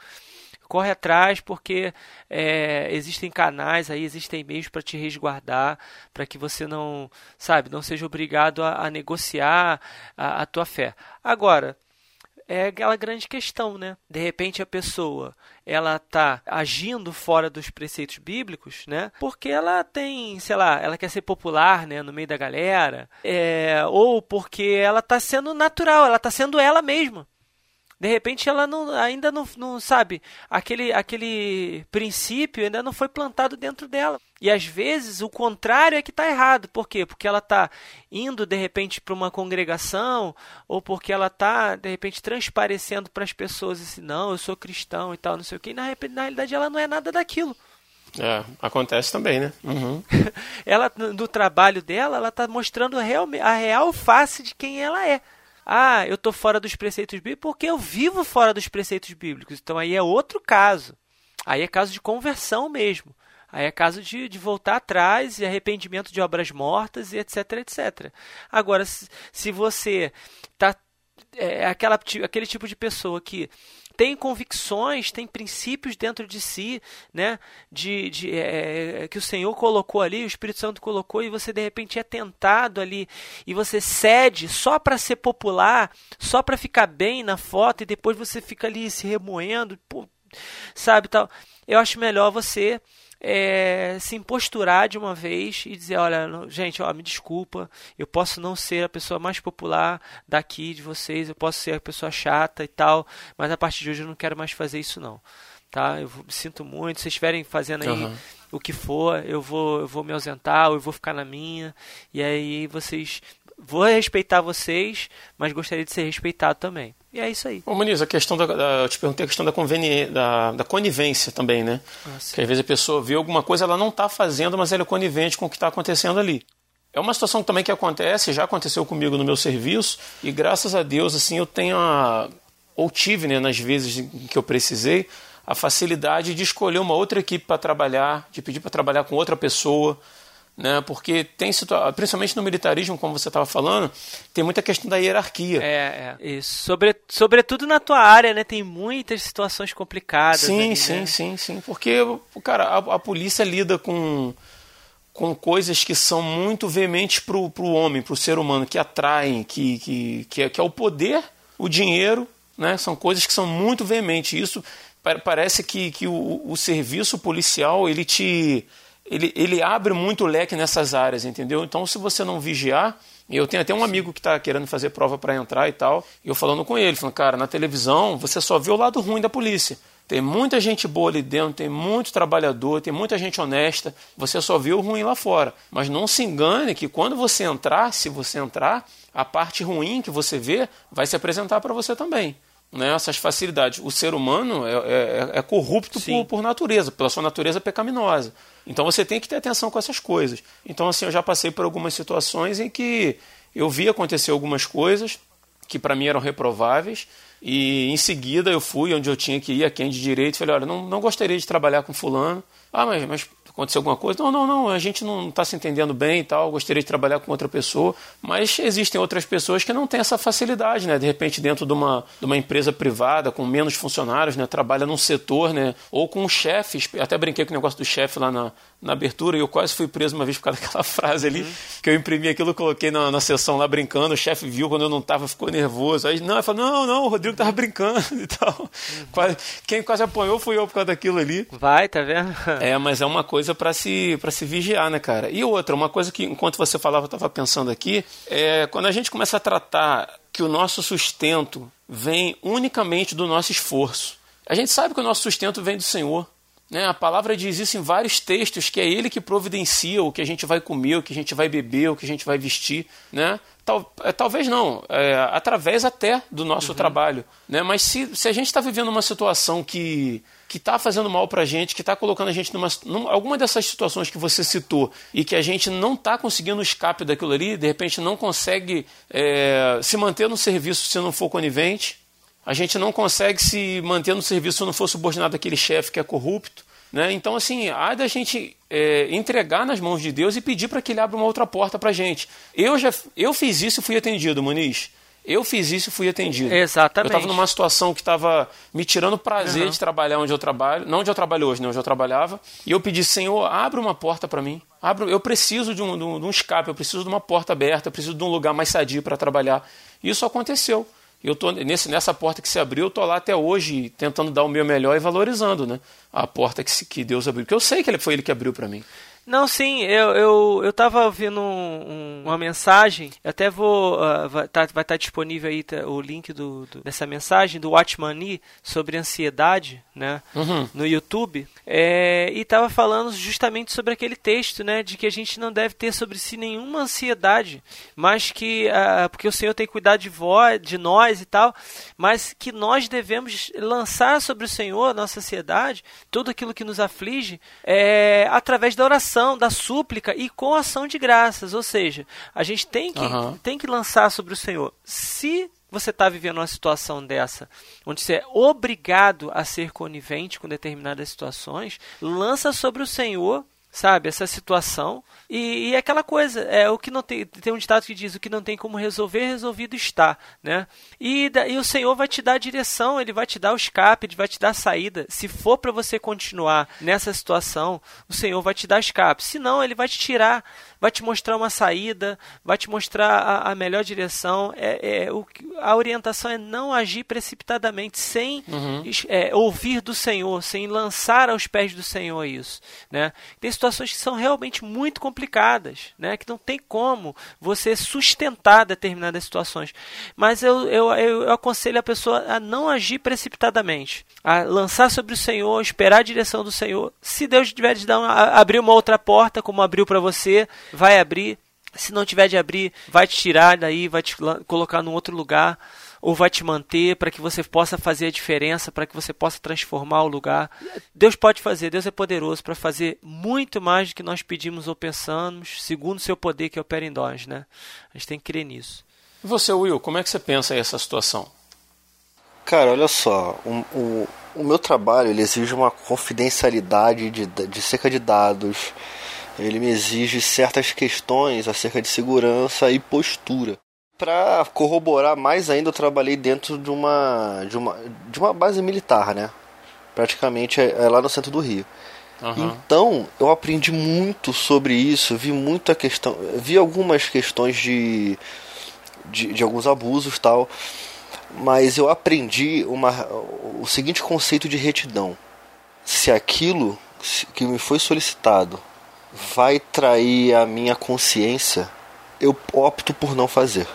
corre atrás porque é, existem canais aí, existem meios para te resguardar, para que você não, sabe, não seja obrigado a, a negociar a, a tua fé. Agora, é aquela grande questão, né? De repente a pessoa ela tá agindo fora dos preceitos bíblicos, né? Porque ela tem, sei lá, ela quer ser popular, né, no meio da galera, é, ou porque ela tá sendo natural, ela tá sendo ela mesma. De repente ela não, ainda não, não sabe, aquele, aquele princípio ainda não foi plantado dentro dela. E às vezes o contrário é que está errado. Por quê? Porque ela está indo de repente para uma congregação ou porque ela está de repente transparecendo para as pessoas assim, não, eu sou cristão e tal, não sei o que. E na, na realidade ela não é nada daquilo.
É, acontece também, né? Uhum.
ela, no trabalho dela, ela está mostrando a real, a real face de quem ela é. Ah, eu estou fora dos preceitos bíblicos porque eu vivo fora dos preceitos bíblicos. Então aí é outro caso. Aí é caso de conversão mesmo. Aí é caso de, de voltar atrás e arrependimento de obras mortas e etc, etc. Agora, se, se você tá é aquela, aquele tipo de pessoa que tem convicções, tem princípios dentro de si, né? De, de é, que o Senhor colocou ali, o Espírito Santo colocou e você de repente é tentado ali e você cede só para ser popular, só para ficar bem na foto e depois você fica ali se remoendo, pô, sabe tal. Eu acho melhor você é, se imposturar de uma vez e dizer, olha, gente, ó, me desculpa, eu posso não ser a pessoa mais popular daqui de vocês, eu posso ser a pessoa chata e tal, mas a partir de hoje eu não quero mais fazer isso não, tá? Eu me sinto muito, se vocês estiverem fazendo aí uhum. o que for, eu vou, eu vou me ausentar, ou eu vou ficar na minha, e aí vocês vou respeitar vocês, mas gostaria de ser respeitado também. E é isso aí.
Ô Muniz, a questão da, da, eu te perguntei a questão da, conveni, da, da conivência também, né? Ah, que às vezes a pessoa vê alguma coisa, ela não está fazendo, mas ela é conivente com o que está acontecendo ali. É uma situação também que acontece, já aconteceu comigo no meu serviço, e graças a Deus, assim, eu tenho a, ou tive, né, nas vezes que eu precisei, a facilidade de escolher uma outra equipe para trabalhar, de pedir para trabalhar com outra pessoa, né? Porque tem principalmente no militarismo, como você estava falando, tem muita questão da hierarquia.
É, é. E sobre, sobretudo na tua área, né? Tem muitas situações complicadas.
Sim,
ali,
sim,
né?
sim, sim. Porque, cara, a, a, polícia lida com, com coisas que são muito veementes para o homem, para o ser humano, que atraem, que, que, que, é, que é o poder, o dinheiro Né? São coisas que são muito veementes. Isso parece que, que o, o serviço policial ele te ele, ele abre muito leque nessas áreas, entendeu? Então, se você não vigiar, eu tenho até um amigo que está querendo fazer prova para entrar e tal, e eu falando com ele, falando, cara, na televisão você só vê o lado ruim da polícia. Tem muita gente boa ali dentro, tem muito trabalhador, tem muita gente honesta. Você só vê o ruim lá fora. Mas não se engane que quando você entrar, se você entrar, a parte ruim que você vê vai se apresentar para você também né, essas facilidades. O ser humano é, é, é corrupto por, por, natureza, pela sua natureza pecaminosa. Então você tem que ter atenção com essas coisas. Então, assim, eu já passei por algumas situações em que eu vi acontecer algumas coisas que para mim eram reprováveis e em seguida eu fui onde eu tinha que ir, a quem de direito, falei, olha, não, não gostaria de trabalhar com fulano. Ah, mas, mas aconteceu alguma coisa. Não, não, não, a gente não está se entendendo bem e tal, gostaria de trabalhar com outra pessoa, mas existem outras pessoas que não têm essa facilidade, né? De repente, dentro de uma, de uma empresa privada, com menos funcionários, né? Trabalha num setor, né? Ou com um chefe, até brinquei com o negócio do chefe lá na, na abertura e eu quase fui preso uma vez por causa daquela frase ali, uhum. que eu imprimi aquilo, coloquei na, na sessão lá brincando, o chefe viu quando eu não tava, ficou nervoso. Aí, não, ele falou, não, não, o Rodrigo tava brincando e tal. Uhum. Quase, quem quase apanhou fui eu por causa daquilo ali.
Vai, tá vendo?
é, mas é uma coisa para se se vigiar, né, cara? E outra, uma coisa que enquanto você falava, eu tava pensando aqui, é quando a gente começa a tratar que o nosso sustento vem unicamente do nosso esforço. A gente sabe que o nosso sustento vem do Senhor. Né? A palavra diz isso em vários textos, que é Ele que providencia o que a gente vai comer, o que a gente vai beber, o que a gente vai vestir. Né? Tal, é, talvez não, é, através até do nosso uhum. trabalho. Né? Mas se, se a gente está vivendo uma situação que que está fazendo mal para a gente, que está colocando a gente numa, numa, alguma dessas situações que você citou e que a gente não está conseguindo escape daquilo ali, de repente não consegue é, se manter no serviço se não for conivente, a gente não consegue se manter no serviço se não for subordinado àquele chefe que é corrupto. Né? Então, assim, há da gente é, entregar nas mãos de Deus e pedir para que Ele abra uma outra porta para a gente. Eu, já, eu fiz isso e fui atendido, Muniz. Eu fiz isso e fui atendido.
Exatamente.
Eu estava numa situação que estava me tirando prazer uhum. de trabalhar onde eu trabalho, não onde eu trabalho hoje, não onde eu trabalhava. E eu pedi, Senhor, abre uma porta para mim. Abra, eu preciso de um, de um, escape, eu preciso de uma porta aberta, eu preciso de um lugar mais sadio para trabalhar. Isso aconteceu eu tô nesse, nessa porta que se abriu, eu tô lá até hoje tentando dar o meu melhor e valorizando, né? A porta que, se, que Deus abriu, porque eu sei que ele foi ele que abriu para mim.
Não, sim, eu, eu, eu tava ouvindo um, um, uma mensagem, até vou. Uh, vai estar tá, tá disponível aí tá, o link do, do, dessa mensagem do Watchmani sobre ansiedade, né? Uhum. No YouTube. É, e tava falando justamente sobre aquele texto, né? De que a gente não deve ter sobre si nenhuma ansiedade, mas que. Uh, porque o Senhor tem cuidado de, vós, de nós e tal, mas que nós devemos lançar sobre o Senhor a nossa ansiedade, tudo aquilo que nos aflige, é, através da oração da súplica e com ação de graças. Ou seja, a gente tem que, uhum. tem que lançar sobre o Senhor. Se você está vivendo uma situação dessa, onde você é obrigado a ser conivente com determinadas situações, lança sobre o Senhor sabe, essa situação. E, e, aquela coisa, é o que não tem, tem um ditado que diz o que não tem como resolver, resolvido está, né? E, e o Senhor vai te dar a direção, ele vai te dar o escape, ele vai te dar a saída. Se for para você continuar nessa situação, o Senhor vai te dar escape. Se não, ele vai te tirar vai te mostrar uma saída, vai te mostrar a, a melhor direção. É, é, o, a orientação é não agir precipitadamente, sem uhum. é, ouvir do Senhor, sem lançar aos pés do Senhor isso. Né? Tem situações que são realmente muito complicadas, né? que não tem como você sustentar determinadas situações. Mas eu, eu, eu, eu aconselho a pessoa a não agir precipitadamente, a lançar sobre o Senhor, esperar a direção do Senhor. Se Deus tiver de dar uma, abrir uma outra porta, como abriu para você, vai abrir. Se não tiver de abrir, vai te tirar daí, vai te colocar num outro lugar, ou vai te manter para que você possa fazer a diferença, para que você possa transformar o lugar. Deus pode fazer, Deus é poderoso para fazer muito mais do que nós pedimos ou pensamos, segundo o seu poder que opera em nós, né? A gente tem que crer nisso.
E você, Will, como é que você pensa essa situação?
Cara, olha só, o, o, o meu trabalho ele exige uma confidencialidade de, de cerca de dados, ele me exige certas questões acerca de segurança e postura. Para corroborar mais ainda, eu trabalhei dentro de uma, de uma, de uma base militar, né? Praticamente é, é lá no centro do Rio. Uhum. Então, eu aprendi muito sobre isso, vi muita questão, vi algumas questões de, de, de alguns abusos tal. mas eu aprendi uma, o seguinte conceito de retidão. Se aquilo que me foi solicitado vai trair a minha consciência, eu opto por não fazer.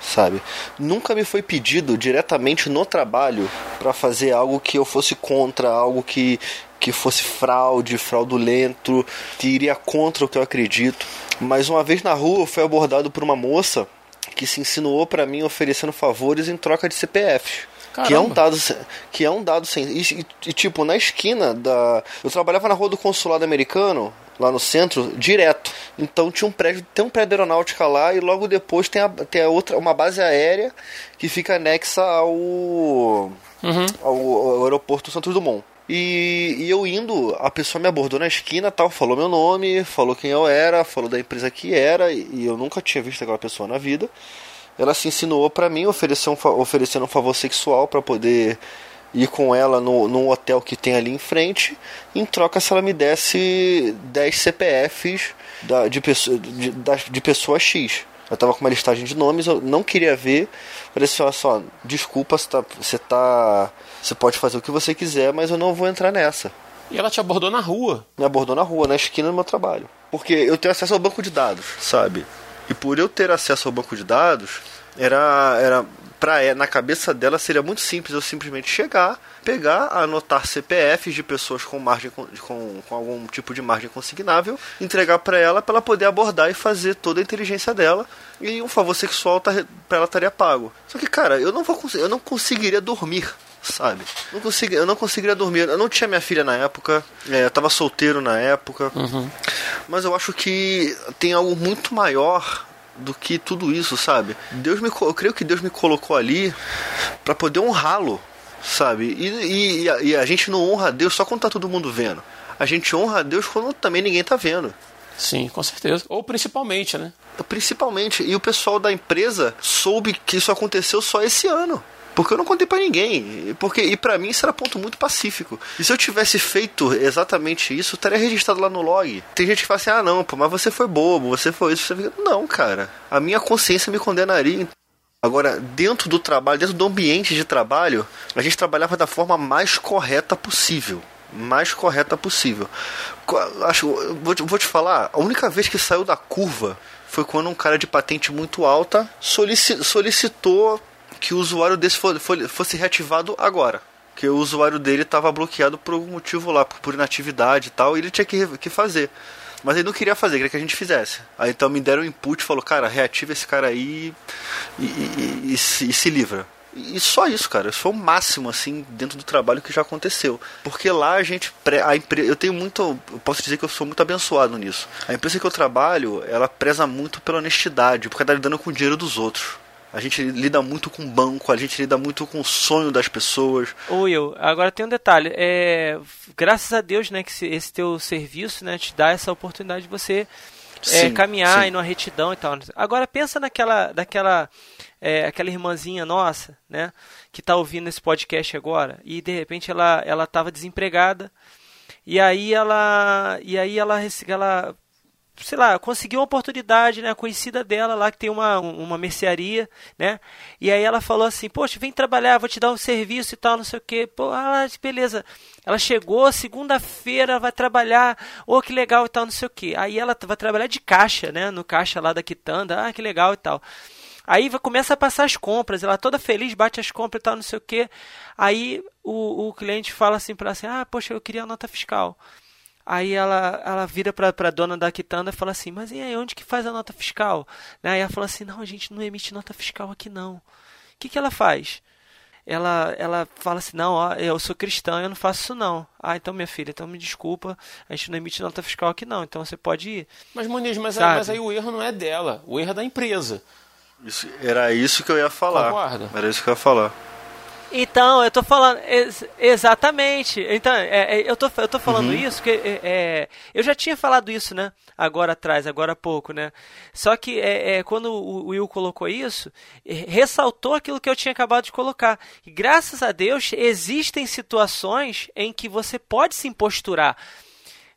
Sabe? Nunca me foi pedido diretamente no trabalho para fazer algo que eu fosse contra, algo que, que fosse fraude, fraudulento, que iria contra o que eu acredito. Mas uma vez na rua eu fui abordado por uma moça que se insinuou para mim oferecendo favores em troca de CPFs. Que é um dado que é um dado sem e, e, tipo na esquina da eu trabalhava na rua do consulado americano lá no centro direto então tinha um prédio tem um prédio aeronáutica lá e logo depois tem a, tem a outra uma base aérea que fica anexa ao, uhum. ao, ao aeroporto Santos Dumont e, e, eu indo, a pessoa me abordou na esquina, tal, falou meu nome, falou quem eu era, falou da empresa que era, e eu nunca tinha visto aquela pessoa na vida. Ela se insinuou para mim, ofereceu um, oferecendo um favor sexual para poder ir com ela no, no hotel que tem ali em frente. Em troca, se ela me desse 10 CPFs da, de, pessoa, de, de pessoa X. Eu tava com uma listagem de nomes, eu não queria ver. Falei assim, olha só, desculpa, você tá, você tá. Você pode fazer o que você quiser, mas eu não vou entrar nessa.
E ela te abordou na rua?
Me abordou na rua, na esquina do meu trabalho. Porque eu tenho acesso ao banco de dados, sabe? E por eu ter acesso ao banco de dados, era, era pra, na cabeça dela seria muito simples eu simplesmente chegar, pegar, anotar CPFs de pessoas com margem com, com, com algum tipo de margem consignável, entregar para ela para ela poder abordar e fazer toda a inteligência dela e um favor sexual tá, para ela estaria pago. Só que cara, eu não vou eu não conseguiria dormir sabe? Não consegui, eu não conseguiria dormir. Eu não tinha minha filha na época, é, eu tava solteiro na época. Uhum. Mas eu acho que tem algo muito maior do que tudo isso, sabe? Deus me, eu creio que Deus me colocou ali para poder honrá-lo, sabe? E, e, e, a, gente não honra a Deus só quando tá todo mundo vendo. A gente honra a Deus quando também ninguém tá vendo.
Sim, com certeza. Ou principalmente, né?
Principalmente. E o pessoal da empresa soube que isso aconteceu só esse ano. Porque eu não contei para ninguém. Porque, e para mim isso era ponto muito pacífico. E se eu tivesse feito exatamente isso, estaria registrado lá no log. Tem gente que fala assim: ah, não, pô, mas você foi bobo, você foi isso. Você... Não, cara. A minha consciência me condenaria. Agora, dentro do trabalho, dentro do ambiente de trabalho, a gente trabalhava da forma mais correta possível. Mais correta possível. Acho, vou, vou te falar, a única vez que saiu da curva foi quando um cara de patente muito alta solicitou que o usuário desse fosse reativado agora. Que o usuário dele estava bloqueado por algum motivo lá, por inatividade e tal, e ele tinha que, que fazer. Mas ele não queria fazer, queria que a gente fizesse. Aí então me deram um input falou, cara, reativa esse cara aí e, e, e, e se, se livra. E só isso, cara. Isso foi o máximo, assim, dentro do trabalho que já aconteceu. Porque lá a gente. A empre... Eu tenho muito. Eu posso dizer que eu sou muito abençoado nisso. A empresa que eu trabalho, ela preza muito pela honestidade, porque tá lidando com o dinheiro dos outros. A gente lida muito com banco, a gente lida muito com o sonho das pessoas.
Ô Will, agora tem um detalhe. É, graças a Deus, né, que esse teu serviço, né, te dá essa oportunidade de você é, sim, caminhar sim. e numa retidão e tal. Agora pensa naquela, daquela, é, aquela irmãzinha nossa, né, que está ouvindo esse podcast agora e de repente ela, ela estava desempregada e aí ela, e aí ela, ela sei lá, conseguiu uma oportunidade, né, conhecida dela lá que tem uma, uma mercearia, né? E aí ela falou assim: "Poxa, vem trabalhar, vou te dar um serviço e tal, não sei o quê". Pô, ah, beleza. Ela chegou segunda-feira, vai trabalhar, oh, que legal e tal, não sei o quê. Aí ela vai trabalhar de caixa, né, no caixa lá da quitanda. Ah, que legal e tal. Aí começa a passar as compras, ela toda feliz, bate as compras e tal, não sei o quê. Aí o, o cliente fala assim para ela assim: "Ah, poxa, eu queria a nota fiscal". Aí ela, ela vira para a dona da quitanda e fala assim: Mas e aí, onde que faz a nota fiscal? Né? Aí ela fala assim: Não, a gente não emite nota fiscal aqui não. O que, que ela faz? Ela, ela fala assim: Não, ó, eu sou cristã, eu não faço isso não. Ah, então minha filha, então me desculpa, a gente não emite nota fiscal aqui não, então você pode ir.
Mas Muniz, mas, aí, mas aí o erro não é dela, o erro é da empresa.
Isso, era isso que eu ia falar. Concorda? Era isso que eu ia falar.
Então, eu tô falando. Ex exatamente. Então, é, é, eu, tô, eu tô falando uhum. isso que é, é, eu já tinha falado isso, né? Agora atrás, agora há pouco, né? Só que é, é quando o Will colocou isso, ressaltou aquilo que eu tinha acabado de colocar. E graças a Deus, existem situações em que você pode se imposturar.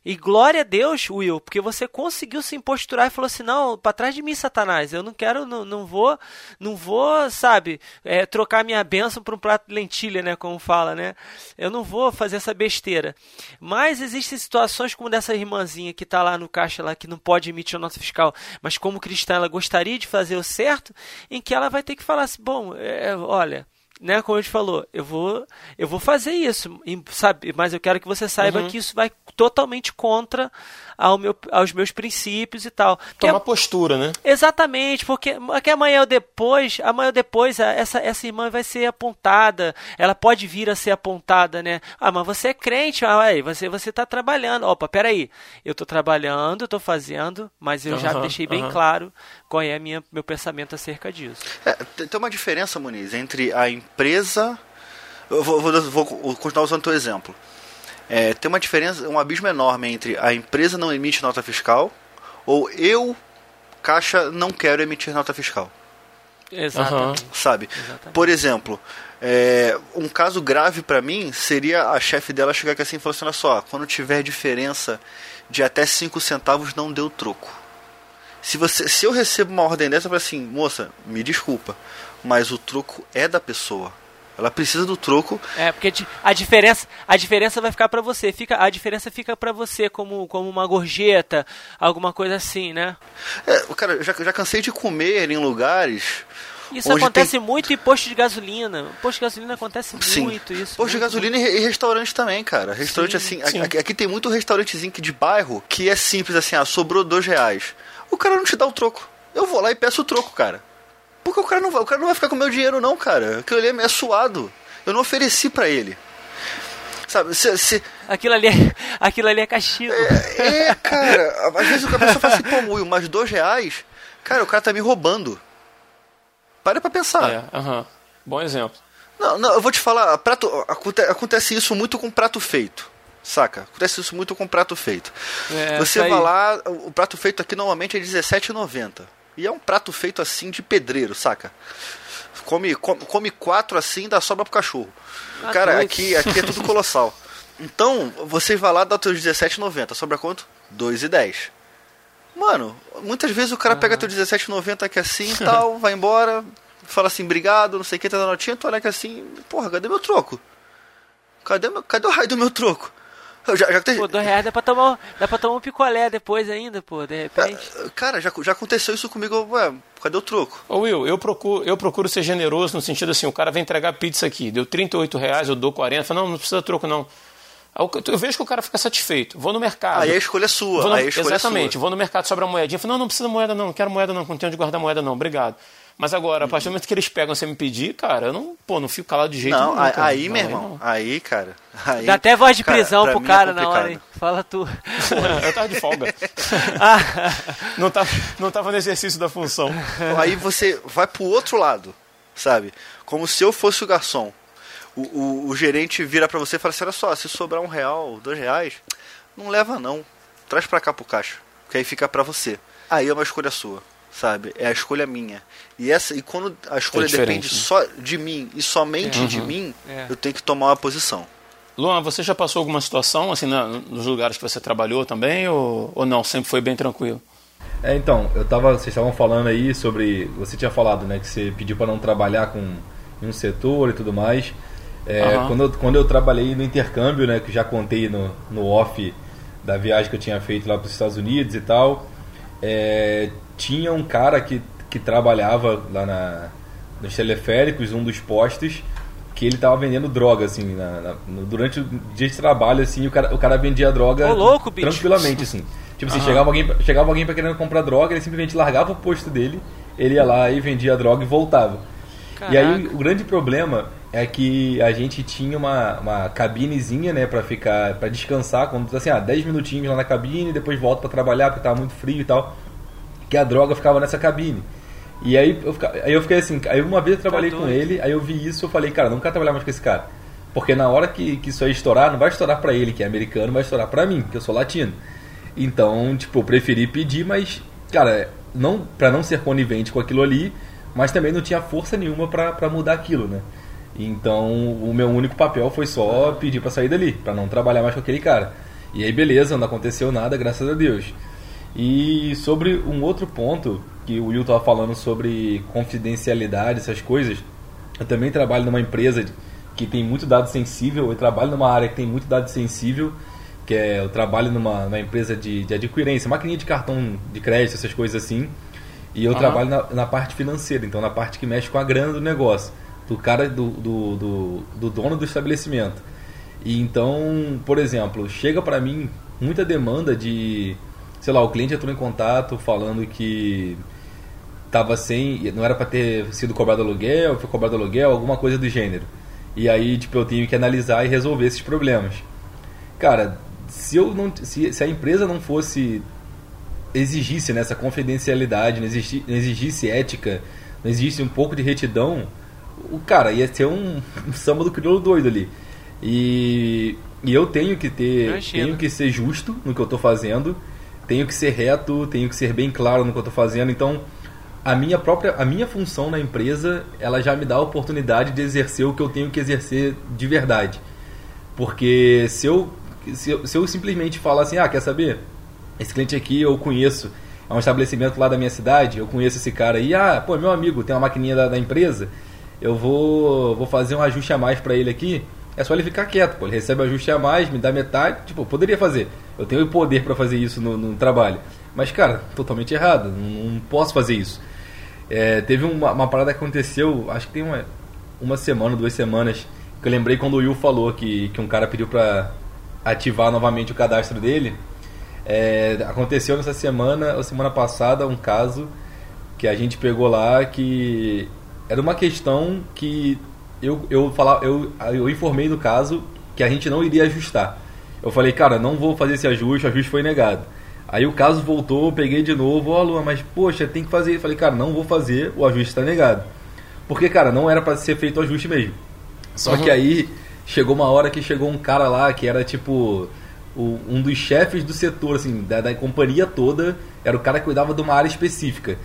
E glória a Deus, Will, porque você conseguiu se imposturar e falou assim: não, para trás de mim, Satanás, eu não quero, não, não vou, não vou, sabe, é, trocar minha bênção por um prato de lentilha, né? Como fala, né? Eu não vou fazer essa besteira. Mas existem situações como dessa irmãzinha que está lá no caixa lá que não pode emitir a nota fiscal, mas como cristã ela gostaria de fazer o certo, em que ela vai ter que falar assim: bom, é, olha né, como a gente falou, eu vou, eu vou fazer isso, sabe? Mas eu quero que você saiba uhum. que isso vai totalmente contra ao meu, aos meus princípios e tal.
Tomar é, postura, né?
Exatamente, porque, porque amanhã ou depois, amanhã ou depois, essa, essa irmã vai ser apontada, ela pode vir a ser apontada, né? Ah, mas você é crente, ah, aí, você, você tá trabalhando. Opa, peraí, eu tô trabalhando, eu tô fazendo, mas eu uhum, já deixei bem uhum. claro qual é minha, meu pensamento acerca disso.
É, tem uma diferença, Muniz, entre a empresa. Eu vou, vou, vou continuar usando o teu exemplo. É, tem uma diferença, um abismo enorme entre a empresa não emite nota fiscal ou eu, Caixa, não quero emitir nota fiscal.
Exatamente.
Sabe? Exatamente. Por exemplo, é, um caso grave para mim seria a chefe dela chegar aqui assim e falar assim: olha só, quando tiver diferença de até 5 centavos, não deu troco. Se, você, se eu recebo uma ordem dessa, eu falo assim: moça, me desculpa, mas o troco é da pessoa. Ela precisa do troco.
É, porque a diferença, a diferença vai ficar para você. Fica, a diferença fica para você como, como uma gorjeta, alguma coisa assim, né?
É, cara, já, já cansei de comer em lugares
isso acontece tem... muito em posto de gasolina. Posto de gasolina acontece sim. muito isso.
Posto de gasolina muito. e restaurante também, cara. Restaurante sim, assim. Sim. Aqui, aqui, tem muito restaurantezinho de bairro que é simples assim, ah, sobrou dois reais. O cara não te dá o troco. Eu vou lá e peço o troco, cara. Porque o cara não vai, o cara não vai ficar com meu dinheiro não, cara. Aquilo ali é suado. Eu não ofereci para ele. Sabe, se, se...
Aquilo, ali é, aquilo ali é castigo.
É, é cara. Às vezes o cara fala assim, pô, Mui, mas dois reais? Cara, o cara tá me roubando. Para pra pensar.
É, uh -huh. Bom exemplo.
Não, não, eu vou te falar, prato, acontece isso muito com prato feito. Saca? Acontece isso muito com prato feito. É, Você vai lá, o prato feito aqui normalmente é R$17,90. E é um prato feito assim de pedreiro, saca? Come, come, come quatro assim dá sobra pro cachorro. Ah, Cara, aqui, aqui é tudo colossal. Então, você vai lá, dá os teus 17,90. Sobra quanto? 2,10. Mano, muitas vezes o cara pega teu 17,90 aqui assim e tal, vai embora, fala assim, obrigado, não sei o que, tá dando notinha, tu olha aqui assim, porra, cadê meu troco? Cadê, meu, cadê o raio do meu troco?
Já, já Pô, dois reais dá pra, tomar, dá pra tomar um picolé depois ainda, pô, de repente.
Cara, já, já aconteceu isso comigo, ué, cadê o troco?
Ô Will, eu procuro, eu procuro ser generoso no sentido assim, o cara vem entregar pizza aqui, deu 38 reais, eu dou 40, falo, não, não precisa troco não. Eu vejo que o cara fica satisfeito. Vou no mercado.
Aí a escolha é sua. No,
aí
a escolha
exatamente.
É sua.
Vou no mercado, sobra moedinha. Falo, não, não precisa moeda não. Não quero moeda não. Não tenho onde guardar moeda não. Obrigado. Mas agora, a partir do momento que eles pegam sem me pedir, cara, eu não, pô, não fico calado de jeito
não,
nenhum.
Cara. Aí, meu irmão, aí, cara. Aí,
Dá até voz de prisão cara, pro cara é na hora, hein? Fala tu.
eu tava de folga. ah. não, tava, não tava no exercício da função.
Aí você vai pro outro lado, sabe? Como se eu fosse o garçom. O, o, o gerente vira para você e fala assim: olha só, se sobrar um real, dois reais, não leva não. Traz pra cá pro caixa. Que aí fica pra você. Aí é uma escolha sua sabe? É a escolha minha. E essa e quando a escolha é depende né? só de mim e somente é. de uhum. mim, é. eu tenho que tomar uma posição.
Luan, você já passou alguma situação assim na, nos lugares que você trabalhou também ou, ou não? Sempre foi bem tranquilo?
É, então, eu tava, vocês estavam falando aí sobre, você tinha falado, né, que você pediu para não trabalhar com em um setor e tudo mais. É, uhum. quando, eu, quando eu trabalhei no intercâmbio, né, que já contei no, no off da viagem que eu tinha feito lá para os Estados Unidos e tal, é, tinha um cara que, que trabalhava lá na, nos teleféricos, um dos postos, que ele tava vendendo droga, assim, na, na, durante o dia de trabalho, assim, o cara, o cara vendia droga
Ô, louco,
tranquilamente, assim. Tipo assim, chegava alguém, chegava alguém pra querendo comprar droga, ele simplesmente largava o posto dele, ele ia lá e vendia a droga e voltava. Caraca. E aí o grande problema é que a gente tinha uma, uma cabinezinha, né, pra ficar, para descansar, quando assim, ah, 10 minutinhos lá na cabine, depois volta para trabalhar porque tava muito frio e tal que a droga ficava nessa cabine. E aí eu, aí eu fiquei assim, aí uma vez eu trabalhei tá com ele, aí eu vi isso eu falei, cara, não quero trabalhar mais com esse cara. Porque na hora que, que isso aí estourar, não vai estourar para ele, que é americano, vai estourar para mim, que eu sou latino. Então, tipo, eu preferi pedir, mas, cara, não para não ser conivente com aquilo ali, mas também não tinha força nenhuma para mudar aquilo, né? Então, o meu único papel foi só pedir para sair dali, para não trabalhar mais com aquele cara. E aí, beleza, não aconteceu nada, graças a Deus. E sobre um outro ponto que o Will estava falando sobre confidencialidade, essas coisas, eu também trabalho numa empresa que tem muito dado sensível, eu trabalho numa área que tem muito dado sensível, que é eu trabalho numa, numa empresa de, de adquirência, maquininha de cartão de crédito, essas coisas assim. E eu uhum. trabalho na, na, parte financeira, então na parte que mexe com a grana do negócio, do cara, do, do, do, do dono do estabelecimento. E então, por exemplo, chega para mim muita demanda de, sei lá, o cliente entrou em contato falando que tava sem, não era para ter sido cobrado aluguel, foi cobrado aluguel, alguma coisa do gênero. E aí, tipo, eu tenho que analisar e resolver esses problemas. Cara, se eu não se, se a empresa não fosse exigisse nessa né, confidencialidade, não exigisse, não exigisse ética, não exigisse um pouco de retidão, o cara ia ser um, um samba do crioulo doido ali. E, e eu tenho que ter, Imagina. tenho que ser justo no que eu estou fazendo, tenho que ser reto, tenho que ser bem claro no que eu estou fazendo. Então, a minha própria, a minha função na empresa, ela já me dá a oportunidade de exercer o que eu tenho que exercer de verdade. Porque se eu, se eu, se eu simplesmente falar assim, ah, quer saber? Esse cliente aqui eu conheço, é um estabelecimento lá da minha cidade, eu conheço esse cara aí, ah, pô, meu amigo, tem uma maquininha da, da empresa, eu vou, vou fazer um ajuste a mais para ele aqui. É só ele ficar quieto, pô. Ele recebe ajuste a mais, me dá metade. Tipo, poderia fazer. Eu tenho o poder para fazer isso no, no, trabalho. Mas, cara, totalmente errado. Não, não posso fazer isso. É, teve uma, uma, parada que aconteceu, acho que tem uma, uma semana, duas semanas, que eu lembrei quando o Will falou que, que um cara pediu pra ativar novamente o cadastro dele. É, aconteceu nessa semana, ou semana passada, um caso que a gente pegou lá que era uma questão que eu, eu, falar, eu, eu informei do caso que a gente não iria ajustar. Eu falei, cara, não vou fazer esse ajuste, o ajuste foi negado. Aí o caso voltou, peguei de novo, ó, oh, Luan, mas poxa, tem que fazer. Eu falei, cara, não vou fazer, o ajuste está negado. Porque, cara, não era para ser feito o ajuste mesmo. Só uhum. que aí chegou uma hora que chegou um cara lá que era tipo o, um dos chefes do setor, assim, da, da companhia toda, era o cara que cuidava de uma área específica.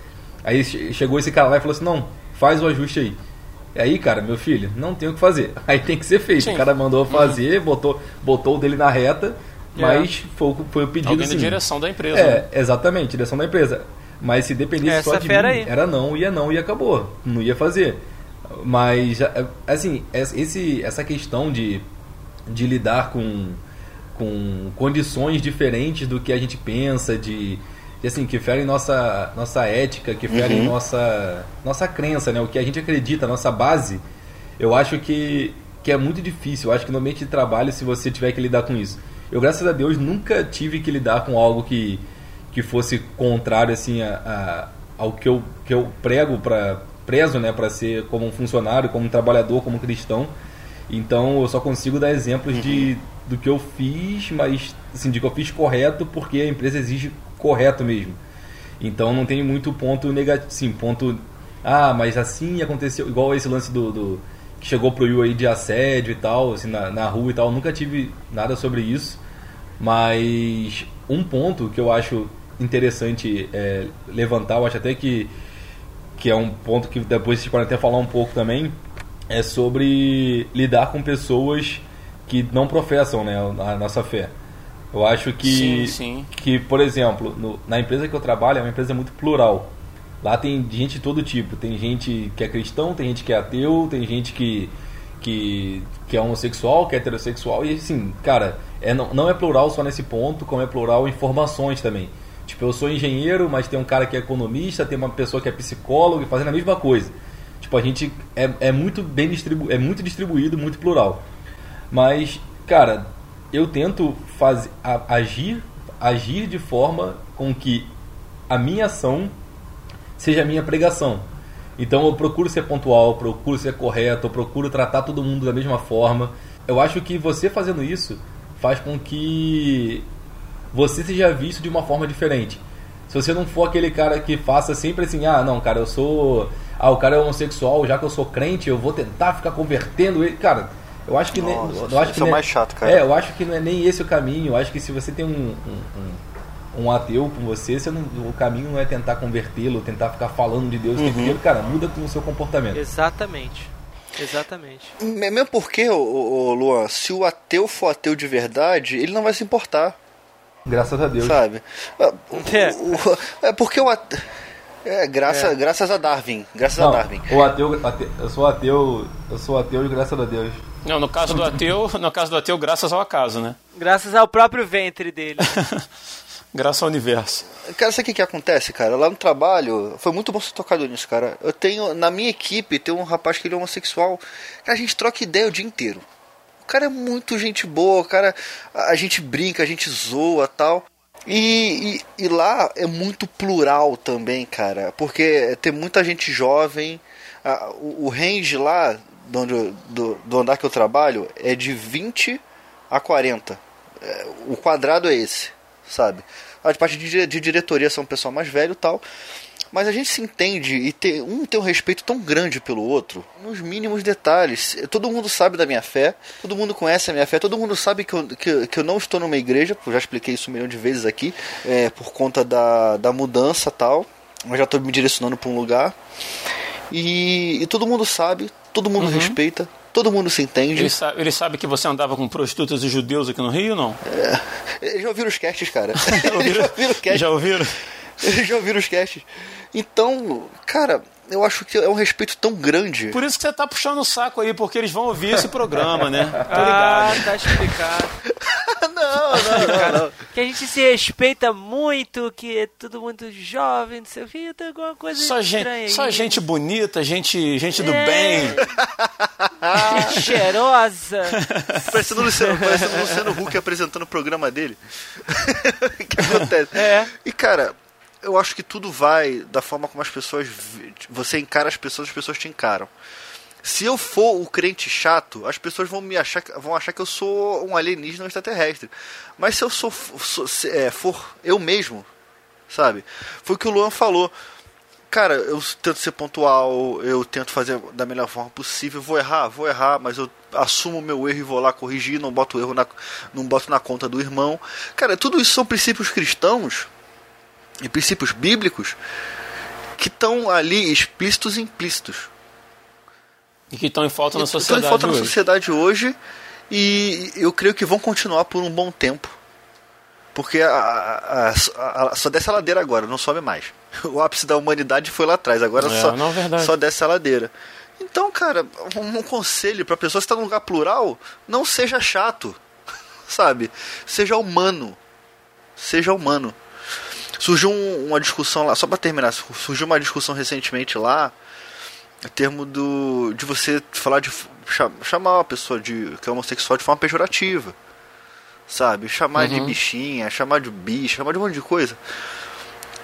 Aí chegou esse cara lá e falou assim: não, faz o ajuste aí. E aí, cara, meu filho, não tem o que fazer. Aí tem que ser feito. Sim. O cara mandou uhum. fazer, uhum. botou, botou o dele na reta, mas é. foi, foi o pedido. Alguém
assim, direção da empresa.
É, né? exatamente, direção da empresa. Mas se dependesse Essa só de mim, aí. era não, ia não e acabou. Não ia fazer. Mas, assim, esse, essa questão de, de lidar com, com condições diferentes do que a gente pensa, de que assim que ferem nossa nossa ética, que ferem uhum. nossa nossa crença, né? O que a gente acredita, a nossa base. Eu acho que que é muito difícil. Eu acho que no ambiente de trabalho, se você tiver que lidar com isso, eu graças a Deus nunca tive que lidar com algo que que fosse contrário assim a, a ao que eu que eu prego para prezo, né, para ser como um funcionário, como um trabalhador, como um cristão. Então eu só consigo dar exemplos uhum. de do que eu fiz, mas assim, de que eu fiz correto porque a empresa exige correto mesmo. Então não tem muito ponto negativo, sim, ponto ah, mas assim aconteceu, igual esse lance do, do que chegou pro Will aí de assédio e tal, assim, na, na rua e tal, nunca tive nada sobre isso, mas um ponto que eu acho interessante é, levantar, eu acho até que, que é um ponto que depois vocês podem até falar um pouco também, é sobre lidar com pessoas que não professam né, a nossa fé. Eu acho que, sim, sim. que por exemplo, no, na empresa que eu trabalho é uma empresa muito plural. Lá tem gente de todo tipo. Tem gente que é cristão, tem gente que é ateu, tem gente que, que, que é homossexual, que é heterossexual. E assim, cara, é, não, não é plural só nesse ponto, como é plural em formações também. Tipo, eu sou engenheiro, mas tem um cara que é economista, tem uma pessoa que é psicólogo fazendo a mesma coisa. Tipo, a gente é, é muito bem distribu é muito distribuído, muito plural. Mas, cara, eu tento fazer, agir, agir de forma com que a minha ação seja a minha pregação. Então eu procuro ser pontual, procuro ser correto, eu procuro tratar todo mundo da mesma forma. Eu acho que você fazendo isso faz com que você seja visto de uma forma diferente. Se você não for aquele cara que faça sempre assim, ah, não, cara, eu sou. Ah, o cara é homossexual, já que eu sou crente, eu vou tentar ficar convertendo ele. Cara, eu acho que Nossa, nem, eu acho que
é mais chato, cara.
É, eu acho que não é nem esse o caminho. Eu acho que se você tem um, um, um, um ateu com você, você não, o caminho não é tentar convertê-lo, tentar ficar falando de Deus uhum. o inteiro. Cara, muda com o seu comportamento.
Exatamente. Exatamente.
Mesmo porque, ô, ô, Luan, se o ateu for ateu de verdade, ele não vai se importar.
Graças a Deus.
Sabe?
É.
O, o, é porque o ateu. É, graça, é. graças a Darwin. Graças
não,
a Darwin.
O ateu, ateu, eu sou ateu, eu sou ateu graças a Deus.
Não, no caso do ateu, no caso do ateu, graças ao acaso, né?
Graças ao próprio ventre dele.
graças ao universo.
Cara, sabe o que, que acontece, cara? Lá no trabalho, foi muito bom ser tocado nisso, cara. Eu tenho, na minha equipe, tem um rapaz que ele é homossexual. Cara, a gente troca ideia o dia inteiro. O cara é muito gente boa, o cara. A gente brinca, a gente zoa tal. E, e, e, lá é muito plural também, cara, porque tem muita gente jovem. o, o range lá do, onde, do, do andar que eu trabalho é de 20 a 40. É, o quadrado é esse, sabe? A parte de, de diretoria são um pessoal mais velho e tal. Mas a gente se entende e tem, um tem um respeito tão grande pelo outro, nos mínimos detalhes. Todo mundo sabe da minha fé, todo mundo conhece a minha fé, todo mundo sabe que eu, que, que eu não estou numa igreja, já expliquei isso um milhão de vezes aqui, é, por conta da, da mudança tal. Eu já estou me direcionando para um lugar. E, e, todo mundo sabe, todo mundo uhum. respeita, todo mundo se entende.
Ele sabe, ele sabe, que você andava com prostitutas e judeus aqui no Rio, não?
É, já ouviram os casts, cara.
já ouviram? já ouviram? Já ouviram?
já ouviram os casts. Então, cara, eu acho que é um respeito tão grande.
Por isso que você tá puxando o saco aí, porque eles vão ouvir esse programa, né?
Tô ah, tá explicado.
não, não, não, não,
Que a gente se respeita muito, que é tudo muito jovem, não sei o que, tem alguma coisa
só
estranha
gente, Só gente bonita, gente, gente do é. bem.
gente cheirosa.
Parecendo o Luciano, parecendo Luciano Huck apresentando o programa dele. o que acontece?
É.
E, cara eu acho que tudo vai da forma como as pessoas. Você encara as pessoas, as pessoas te encaram. Se eu for o crente chato, as pessoas vão me achar, vão achar que eu sou um alienígena extraterrestre. Mas se eu sou, sou se, é, for eu mesmo, sabe? Foi o que o Luan falou. Cara, eu tento ser pontual, eu tento fazer da melhor forma possível. Vou errar, vou errar, mas eu assumo o meu erro e vou lá corrigir, não boto erro na, não boto na conta do irmão. Cara, tudo isso são princípios cristãos e princípios bíblicos que estão ali explícitos e implícitos.
E que estão em falta na sociedade
estão em falta
hoje.
na sociedade hoje e eu creio que vão continuar por um bom tempo. Porque a, a, a, a, só desce a ladeira agora, não sobe mais. O ápice da humanidade foi lá atrás, agora é, só,
não,
só desce a ladeira. Então, cara, um, um conselho para pessoa que está num lugar plural, não seja chato, sabe? Seja humano. Seja humano. Surgiu um, uma discussão lá, só para terminar, surgiu uma discussão recentemente lá, a termo do de você falar de chamar uma pessoa de que é homossexual de forma pejorativa. Sabe? Chamar uhum. de bichinha, chamar de bicho, chamar de um monte de coisa.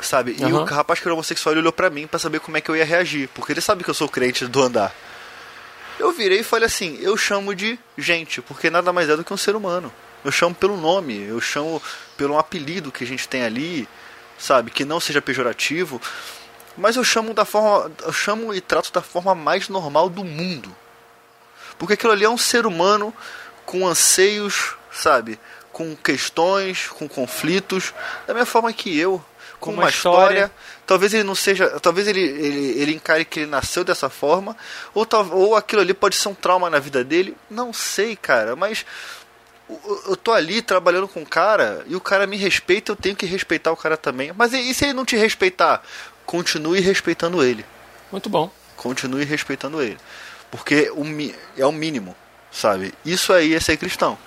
Sabe? Uhum. E o rapaz que era homossexual olhou para mim para saber como é que eu ia reagir, porque ele sabe que eu sou crente do andar. Eu virei e falei assim: eu chamo de gente, porque nada mais é do que um ser humano. Eu chamo pelo nome, eu chamo pelo apelido que a gente tem ali, sabe? Que não seja pejorativo. Mas eu chamo da forma. Eu chamo e trato da forma mais normal do mundo. Porque aquilo ali é um ser humano com anseios, sabe? Com questões, com conflitos, da mesma forma que eu, com, uma, uma história. história. Talvez ele não seja. Talvez ele, ele, ele encare que ele nasceu dessa forma. Ou, ou aquilo ali pode ser um trauma na vida dele. Não sei, cara. Mas eu tô ali trabalhando com o cara e o cara me respeita, eu tenho que respeitar o cara também. Mas e se ele não te respeitar? Continue respeitando ele.
Muito bom.
Continue respeitando ele. Porque o, é o mínimo, sabe? Isso aí é ser cristão.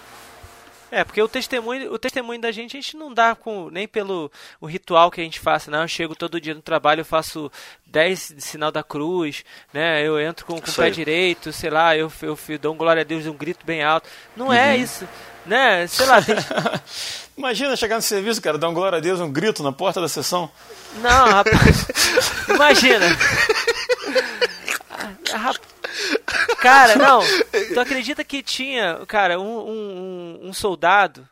É, porque o testemunho, o testemunho da gente, a gente não dá com, nem pelo o ritual que a gente faça, não. Eu chego todo dia no trabalho, eu faço 10 de sinal da cruz, né? Eu entro com, com o pé direito, sei lá, eu, eu, eu, dou um glória a Deus, um grito bem alto. Não é uhum. é isso né? Sei lá. Tem...
Imagina chegar no serviço, cara, dar um glória a Deus, um grito na porta da sessão.
Não, rapaz. Imagina. Cara, não. Tu acredita que tinha, cara, um, um, um soldado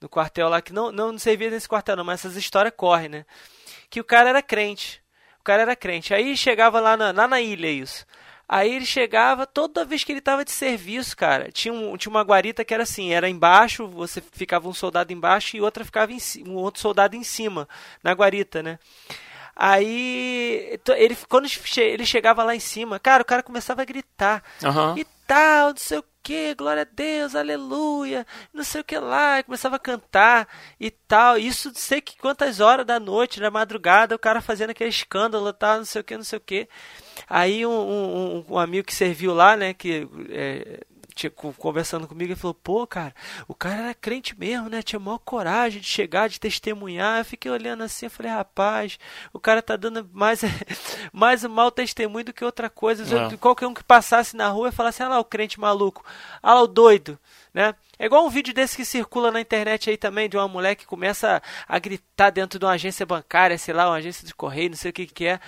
no quartel lá que não, não servia nesse quartel, não, mas essas histórias correm, né? Que o cara era crente. O cara era crente. Aí chegava lá na, lá na ilha isso. Aí ele chegava, toda vez que ele estava de serviço, cara, tinha, um, tinha uma guarita que era assim, era embaixo, você ficava um soldado embaixo e outra ficava em, um outro soldado em cima, na guarita, né? Aí, ele, quando ele chegava lá em cima, cara, o cara começava a gritar.
Uhum.
E tal, não sei o que, glória a Deus, aleluia, não sei o que lá, e começava a cantar e tal. Isso sei que quantas horas da noite, da madrugada, o cara fazendo aquele escândalo, tal, não sei o que, não sei o que. Aí um, um, um, amigo que serviu lá, né, que é, tinha, conversando comigo, ele falou, pô, cara, o cara era crente mesmo, né? Tinha maior coragem de chegar, de testemunhar. Eu fiquei olhando assim, eu falei, rapaz, o cara tá dando mais, mais um mau testemunho do que outra coisa. É. Qualquer um que passasse na rua e falasse, ah lá o crente maluco, ah lá o doido, né? É igual um vídeo desse que circula na internet aí também, de uma mulher que começa a gritar dentro de uma agência bancária, sei lá, uma agência de correio, não sei o que que é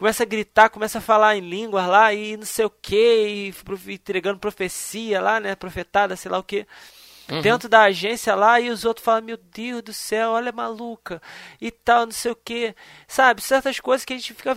começa a gritar, começa a falar em línguas lá e não sei o que, e entregando profecia lá, né? Profetada, sei lá o que. Uhum. Dentro da agência lá, e os outros falam, meu Deus do céu, olha maluca, e tal, não sei o que. Sabe, certas coisas que a gente fica.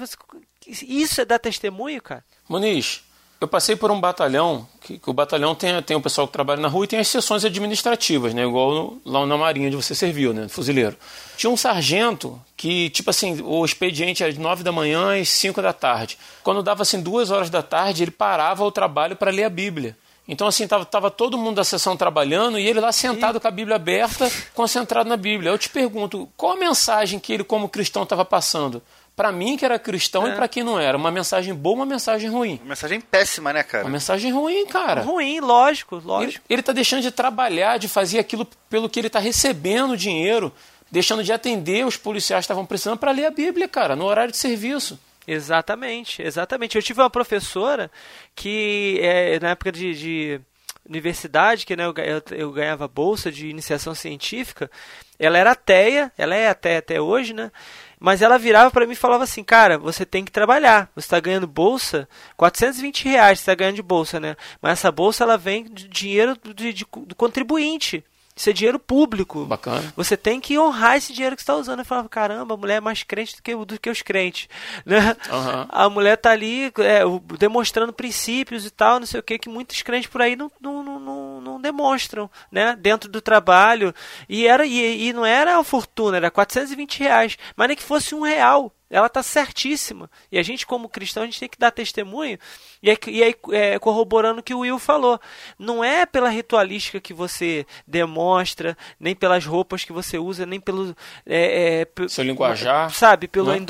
Isso é dar testemunho, cara?
Muniz, eu passei por um batalhão, que, que, o batalhão tem, tem o pessoal que trabalha na rua e tem as sessões administrativas, né? Igual no, lá na Marinha onde você serviu, né? Fuzileiro. Tinha um sargento que, tipo assim, o expediente era de 9 da manhã às 5 da tarde. Quando dava assim duas horas da tarde, ele parava o trabalho para ler a Bíblia. Então, assim, tava, tava todo mundo da sessão trabalhando e ele lá sentado com a Bíblia aberta, concentrado na Bíblia. Eu te pergunto, qual a mensagem que ele, como cristão, estava passando? Para mim que era cristão é. e para quem não era. Uma mensagem boa, uma mensagem ruim.
Uma mensagem péssima, né, cara?
Uma mensagem ruim, cara.
Ruim, lógico, lógico.
Ele, ele tá deixando de trabalhar, de fazer aquilo pelo que ele tá recebendo dinheiro, deixando de atender os policiais que estavam precisando para ler a Bíblia, cara, no horário de serviço.
Exatamente, exatamente. Eu tive uma professora que, é, na época de, de universidade, que né, eu, eu, ganhava bolsa de iniciação científica, ela era ateia, ela é até até hoje, né? Mas ela virava para mim e falava assim, cara, você tem que trabalhar. Você está ganhando bolsa, 420 reais você está ganhando de bolsa, né? Mas essa bolsa ela vem de dinheiro do, de, do contribuinte. Isso é dinheiro público.
Bacana.
Você tem que honrar esse dinheiro que você está usando. Eu falava, caramba, a mulher é mais crente do que, do que os crentes. Né?
Uhum.
A mulher tá ali é, demonstrando princípios e tal, não sei o que, que muitos crentes por aí não, não, não, não demonstram, né? Dentro do trabalho. E, era, e, e não era a fortuna, era 420 reais. Mas nem que fosse um real ela está certíssima. E a gente, como cristão, a gente tem que dar testemunho. E aí, e aí é, corroborando o que o Will falou. Não é pela ritualística que você demonstra, nem pelas roupas que você usa, nem pelo. É,
é, Seu linguajar.
Sabe? Pelo. Né?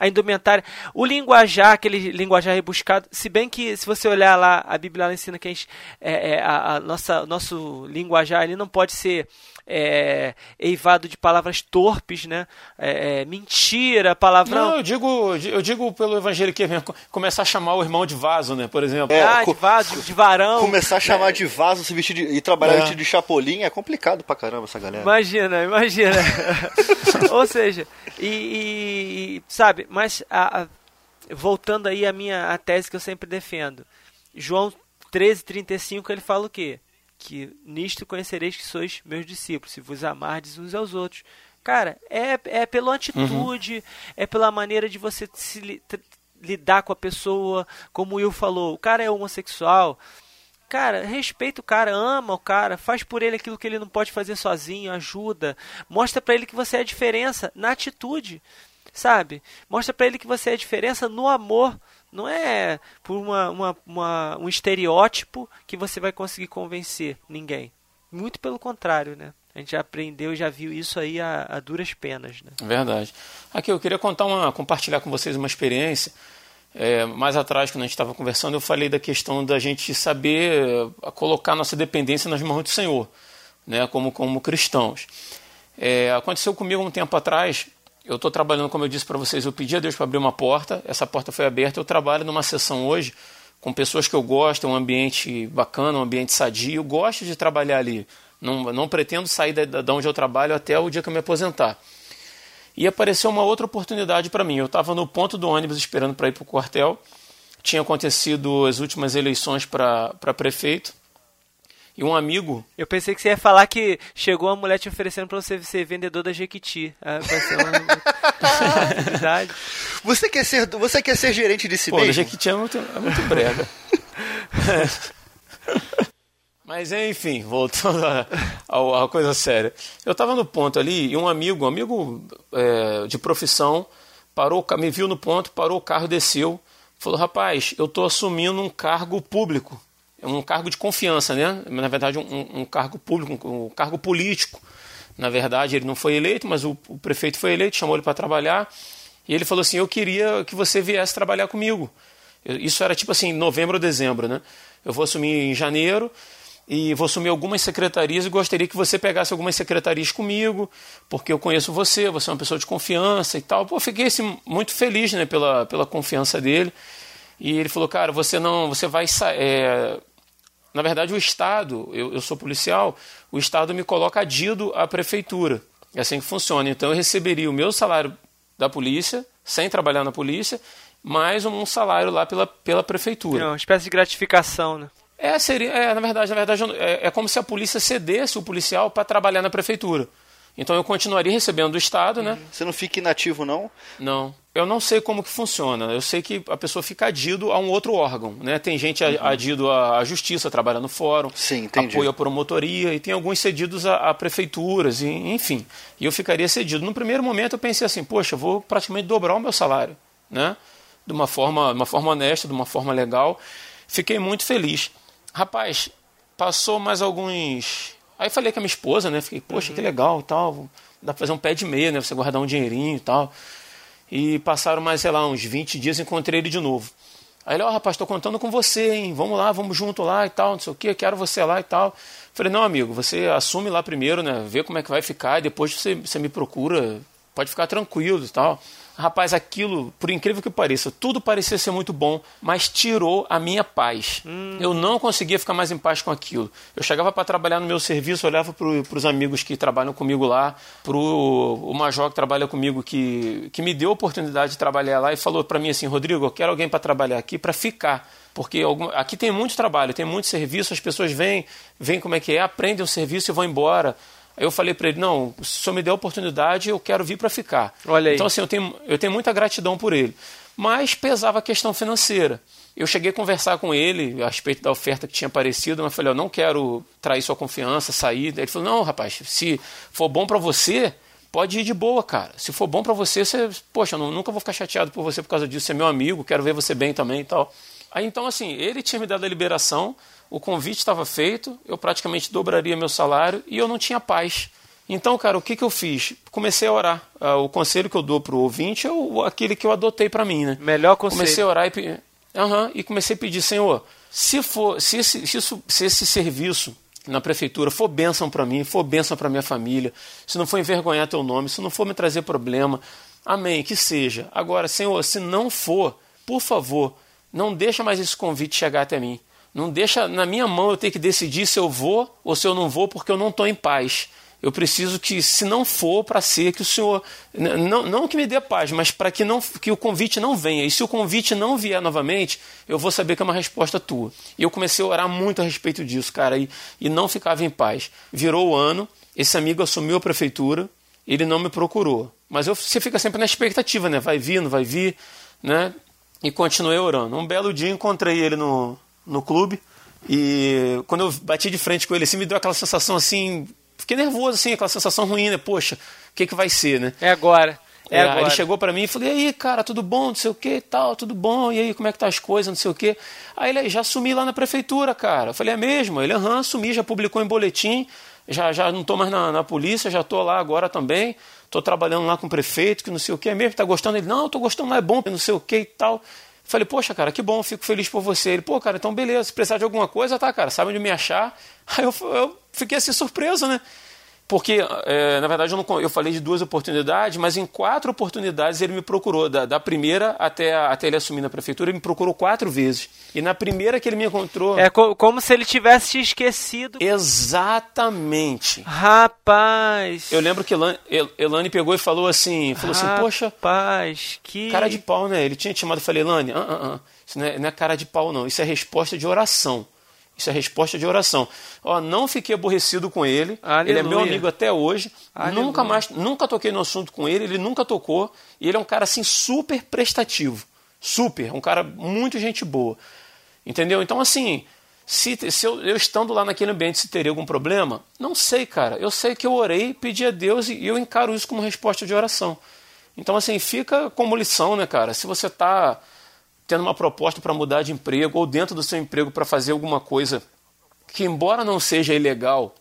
A indumentária, o linguajar, aquele linguajar rebuscado, se bem que se você olhar lá, a Bíblia ela ensina que a, gente, é, é, a, a nossa, nosso linguajar ele não pode ser é, eivado de palavras torpes, né? É, é, mentira, palavrão.
Não, eu digo, eu digo pelo evangelho que começar a chamar o irmão de vaso, né? Por exemplo.
É, ah, de vaso, de varão.
Começar a chamar de vaso, se vestir de, e trabalhar é. vestido de chapolim é complicado pra caramba essa galera.
Imagina, imagina. Ou seja, e, e sabe, mas a, a, voltando aí à minha a tese que eu sempre defendo. João 13:35 ele fala o quê? que nisto conhecereis que sois meus discípulos, se vos amardes uns aos outros. Cara, é, é pela atitude, uhum. é pela maneira de você se li, lidar com a pessoa, como o Will falou, o cara é homossexual. Cara, respeita o cara, ama o cara, faz por ele aquilo que ele não pode fazer sozinho, ajuda. Mostra para ele que você é a diferença na atitude, sabe? Mostra para ele que você é a diferença no amor não é por uma, uma, uma, um estereótipo que você vai conseguir convencer ninguém. Muito pelo contrário, né? A gente já aprendeu, já viu isso aí a, a duras penas, né?
Verdade. Aqui eu queria contar uma, compartilhar com vocês uma experiência. É, mais atrás, quando a gente estava conversando, eu falei da questão da gente saber eh, colocar nossa dependência nas mãos do Senhor, né? Como como cristãos. É, aconteceu comigo um tempo atrás eu estou trabalhando, como eu disse para vocês, eu pedi a Deus para abrir uma porta, essa porta foi aberta. Eu trabalho numa sessão hoje com pessoas que eu gosto, é um ambiente bacana, um ambiente sadio. Eu gosto de trabalhar ali. Não, não pretendo sair da, onde eu trabalho até o dia que eu me aposentar. E apareceu uma outra oportunidade para mim. Eu estava no ponto do ônibus esperando para ir para o quartel. Tinha acontecido as últimas eleições para prefeito. E um amigo.
Eu pensei que você ia falar que chegou uma mulher te oferecendo para você ser vendedor da Jequiti. Ah, vai ser uma...
Verdade. Você quer ser, você quer ser gerente de si
Pô,
mesmo?
Jequiti é muito, é muito brega. Mas enfim, voltando à coisa séria. Eu estava no ponto ali e um amigo, um amigo é, de profissão, parou, me viu no ponto, parou o carro, desceu, falou: rapaz, eu estou assumindo um cargo público, um cargo de confiança, né? Na verdade, um, um cargo público, um, um, cargo político. Na verdade, ele não foi eleito, mas o, o prefeito foi eleito, chamou ele para trabalhar. E ele falou assim: Eu queria que você viesse trabalhar comigo. Isso era tipo assim, novembro ou dezembro, né? Eu vou assumir em janeiro e vou assumir algumas secretarias e gostaria que você pegasse algumas secretarias comigo, porque eu conheço você, você é uma pessoa de confiança e tal. Pô, fiquei assim, muito feliz né, pela, pela confiança dele. E ele falou, cara, você não, você vai é... na verdade o Estado, eu, eu sou policial, o Estado me coloca adido à prefeitura. É assim que funciona. Então eu receberia o meu salário da polícia, sem trabalhar na polícia, mais um salário lá pela, pela prefeitura.
É uma espécie de gratificação, né?
É, seria, é, na verdade, na verdade é, é como se a polícia cedesse o policial para trabalhar na prefeitura. Então eu continuaria recebendo do Estado, né?
Você não fica inativo, não?
Não. Eu não sei como que funciona. Eu sei que a pessoa fica adido a um outro órgão, né? Tem gente uhum. adido à justiça, trabalha no fórum,
Sim, entendi.
apoia a promotoria, e tem alguns cedidos a, a, prefeituras, e, enfim. E eu ficaria cedido. No primeiro momento eu pensei assim, poxa, vou praticamente dobrar o meu salário, né? De uma forma, uma forma honesta, de uma forma legal. Fiquei muito feliz. Rapaz, passou mais alguns. Aí falei com a minha esposa, né? Fiquei, poxa, uhum. que legal tal. Dá pra fazer um pé de meia, né? Você guardar um dinheirinho e tal. E passaram mais, sei lá, uns 20 dias encontrei ele de novo. Aí ele, ó, oh, rapaz, tô contando com você, hein? Vamos lá, vamos junto lá e tal, não sei o que, quero você lá e tal. Falei, não, amigo, você assume lá primeiro, né? Vê como é que vai ficar, e depois você, você me procura, pode ficar tranquilo e tal. Rapaz, aquilo, por incrível que pareça, tudo parecia ser muito bom, mas tirou a minha paz. Hum. Eu não conseguia ficar mais em paz com aquilo. Eu chegava para trabalhar no meu serviço, olhava para os amigos que trabalham comigo lá, para o Major que trabalha comigo, que, que me deu a oportunidade de trabalhar lá e falou para mim assim: Rodrigo, eu quero alguém para trabalhar aqui para ficar. Porque aqui tem muito trabalho, tem muito serviço, as pessoas vêm, vêm como é que é, aprendem o serviço e vão embora. Aí eu falei para ele, não, se o senhor me der a oportunidade, eu quero vir para ficar.
Olha aí.
Então, assim, eu tenho, eu tenho muita gratidão por ele. Mas pesava a questão financeira. Eu cheguei a conversar com ele a respeito da oferta que tinha aparecido, mas falei, eu não quero trair sua confiança, sair. Ele falou, não, rapaz, se for bom para você, pode ir de boa, cara. Se for bom para você, você, poxa, eu nunca vou ficar chateado por você por causa disso, você é meu amigo, quero ver você bem também e tal. Aí então, assim, ele tinha me dado a liberação, o convite estava feito, eu praticamente dobraria meu salário e eu não tinha paz. Então, cara, o que, que eu fiz? Comecei a orar. Ah, o conselho que eu dou para o ouvinte é o, aquele que eu adotei para mim, né?
Melhor conselho.
Comecei a orar e, uhum, e comecei a pedir, Senhor, se, for, se, esse, se, isso, se esse serviço na prefeitura for bênção para mim, for bênção para minha família, se não for envergonhar teu nome, se não for me trazer problema, amém, que seja. Agora, Senhor, se não for, por favor, não deixa mais esse convite chegar até mim. Não deixa na minha mão eu ter que decidir se eu vou ou se eu não vou, porque eu não estou em paz. Eu preciso que, se não for para ser, que o Senhor. Não, não que me dê paz, mas para que, não, que o convite não venha. E se o convite não vier novamente, eu vou saber que é uma resposta tua. E eu comecei a orar muito a respeito disso, cara, e, e não ficava em paz. Virou o ano, esse amigo assumiu a prefeitura, ele não me procurou. Mas eu, você fica sempre na expectativa, né? Vai vir, não vai vir, né? E continuei orando. Um belo dia encontrei ele no, no clube. E quando eu bati de frente com ele, assim, me deu aquela sensação assim. Fiquei nervoso, assim, aquela sensação ruim, né? Poxa, o que, que vai ser, né?
É agora. É, é agora.
Ele chegou para mim e falou: E aí, cara, tudo bom? Não sei o que e tal, tudo bom? E aí, como é que tá as coisas? Não sei o que. Aí ele já sumi lá na prefeitura, cara. Eu falei: É mesmo? Ele, aham, sumi, já publicou em boletim. Já, já não tô mais na, na polícia, já tô lá agora também. Tô trabalhando lá com o prefeito, que não sei o que. É mesmo? Tá gostando? Ele: Não, tô gostando, lá é bom, não sei o que e tal. Falei, poxa, cara, que bom, fico feliz por você. Ele, pô, cara, então beleza, se precisar de alguma coisa, tá, cara, sabe onde me achar. Aí eu, eu fiquei assim surpreso, né? Porque, é, na verdade, eu, não, eu, falei de duas oportunidades, mas em quatro oportunidades ele me procurou. Da, da primeira até, até ele assumir na prefeitura, ele me procurou quatro vezes. E na primeira que ele me encontrou.
É co como se ele tivesse te esquecido.
Exatamente.
Rapaz.
Eu lembro que Elane, Elane pegou e falou assim: falou
Rapaz,
assim, poxa.
Rapaz, que.
Cara de pau, né? Ele tinha te chamado e falei, Elane, ah, ah, ah, isso não é, não é cara de pau, não. Isso é resposta de oração. Isso é resposta de oração. Ó, não fiquei aborrecido com ele.
Aleluia.
Ele é meu amigo até hoje.
Aleluia.
Nunca mais, nunca toquei no assunto com ele, ele nunca tocou. E ele é um cara assim super prestativo. Super, um cara muito gente boa. Entendeu? Então assim, se, se eu, eu, estando lá naquele ambiente se teria algum problema, não sei, cara. Eu sei que eu orei, pedi a Deus e eu encaro isso como resposta de oração. Então, assim, fica como lição, né, cara? Se você está tendo uma proposta para mudar de emprego ou dentro do seu emprego para fazer alguma coisa que, embora não seja ilegal,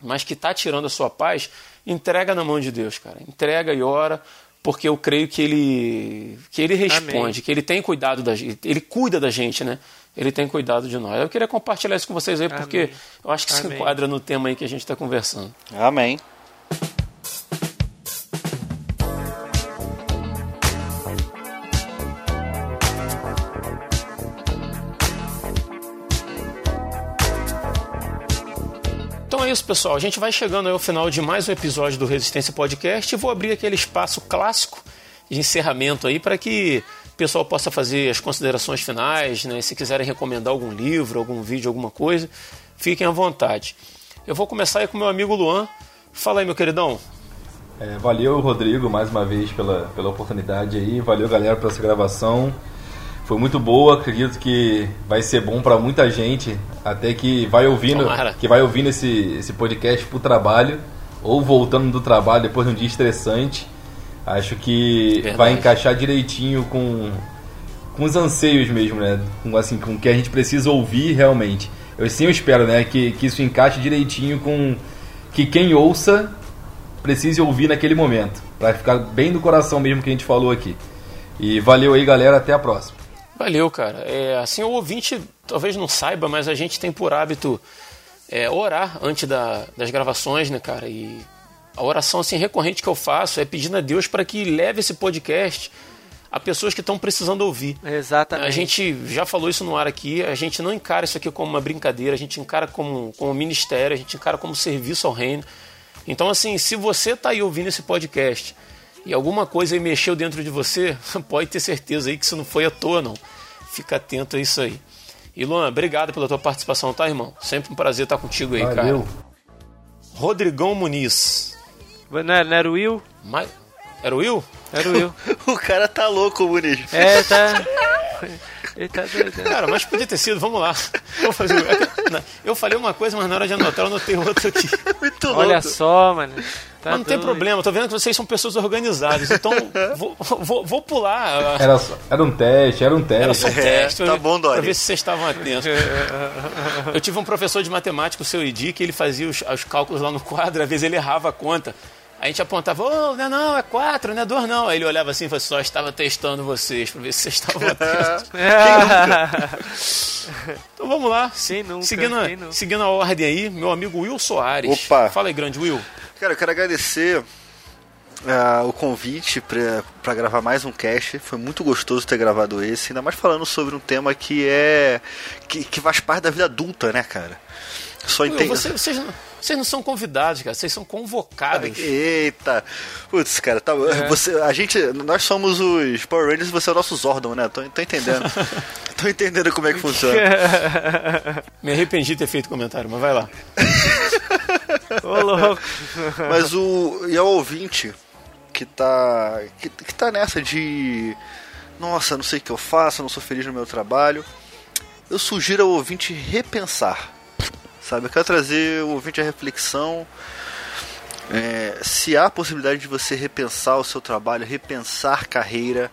mas que está tirando a sua paz, entrega na mão de Deus, cara. Entrega e ora, porque eu creio que ele que ele responde, Amém. que ele tem cuidado da gente, ele cuida da gente, né? Ele tem cuidado de nós. Eu queria compartilhar isso com vocês aí, porque Amém. eu acho que Amém. se enquadra no tema aí que a gente está conversando.
Amém.
Isso, pessoal. A gente vai chegando ao final de mais um episódio do Resistência Podcast e vou abrir aquele espaço clássico de encerramento aí para que o pessoal possa fazer as considerações finais, né? Se quiserem recomendar algum livro, algum vídeo, alguma coisa, fiquem à vontade. Eu vou começar aí com meu amigo Luan. Fala aí, meu queridão.
É, valeu, Rodrigo, mais uma vez pela, pela oportunidade aí. Valeu, galera, por essa gravação foi muito boa. Acredito que vai ser bom para muita gente, até que vai ouvindo, Tomara. que vai ouvindo esse, esse podcast pro trabalho ou voltando do trabalho depois de um dia estressante. Acho que Verdade. vai encaixar direitinho com com os anseios mesmo, né? Com assim, com o que a gente precisa ouvir realmente. Eu sim eu espero, né, que, que isso encaixe direitinho com que quem ouça precise ouvir naquele momento, para ficar bem do coração mesmo que a gente falou aqui. E valeu aí, galera, até a próxima.
Valeu, cara. É, assim, o ouvinte talvez não saiba, mas a gente tem por hábito é, orar antes da, das gravações, né, cara? E a oração assim recorrente que eu faço é pedindo a Deus para que leve esse podcast a pessoas que estão precisando ouvir.
Exatamente.
A gente já falou isso no ar aqui, a gente não encara isso aqui como uma brincadeira, a gente encara como, como um ministério, a gente encara como serviço ao reino. Então, assim, se você está aí ouvindo esse podcast e alguma coisa mexeu dentro de você, pode ter certeza aí que isso não foi à toa, não. Fica atento a isso aí. E Luan, obrigado pela tua participação, tá, irmão? Sempre um prazer estar contigo aí, Valeu. cara. Rodrigão Muniz.
Não era, não era o Will?
Mas... Era o Will?
Era o Will.
o cara tá louco, Muniz.
É, tá. Ele tá doido. Né?
Cara, mas podia ter sido, vamos lá. Eu falei uma coisa, mas na hora de anotar eu anotei outra aqui.
Muito louco. Olha só, mano.
Tá mas não tem problema, tô vendo que vocês são pessoas organizadas, então vou, vou, vou pular.
Era, era um teste, era um teste. Era
só um teste.
É, tá bom, Dori.
Pra ver se vocês estavam atentos. Eu tive um professor de matemática, o seu Edi, que ele fazia os, os cálculos lá no quadro, às vezes ele errava a conta. A gente apontava, oh, não é não, é quatro, não é dois não. Aí ele olhava assim e falou, só estava testando vocês, para ver se vocês estavam atentos. então vamos lá.
Sim, nunca,
seguindo, a,
nunca.
seguindo a ordem aí, meu amigo Will Soares.
Opa.
Fala aí, grande Will.
Cara, eu quero agradecer uh, o convite para gravar mais um cast. Foi muito gostoso ter gravado esse, ainda mais falando sobre um tema que é. que, que faz parte da vida adulta, né, cara?
Só entendo. Você, vocês, vocês não são convidados, cara, vocês são convocados.
Eita! Putz, cara, tá, é. você, a gente, nós somos os Power Rangers e você é o nosso Zordon, né? Tô, tô entendendo. tô entendendo como é que funciona.
Me arrependi de ter feito comentário, mas vai lá.
Ô, louco.
Mas o. E é o ouvinte que tá. Que, que tá nessa de. Nossa, não sei o que eu faço, não sou feliz no meu trabalho. Eu sugiro ao ouvinte repensar sabe? Eu quero trazer o ouvinte à reflexão. É, se há a possibilidade de você repensar o seu trabalho, repensar carreira,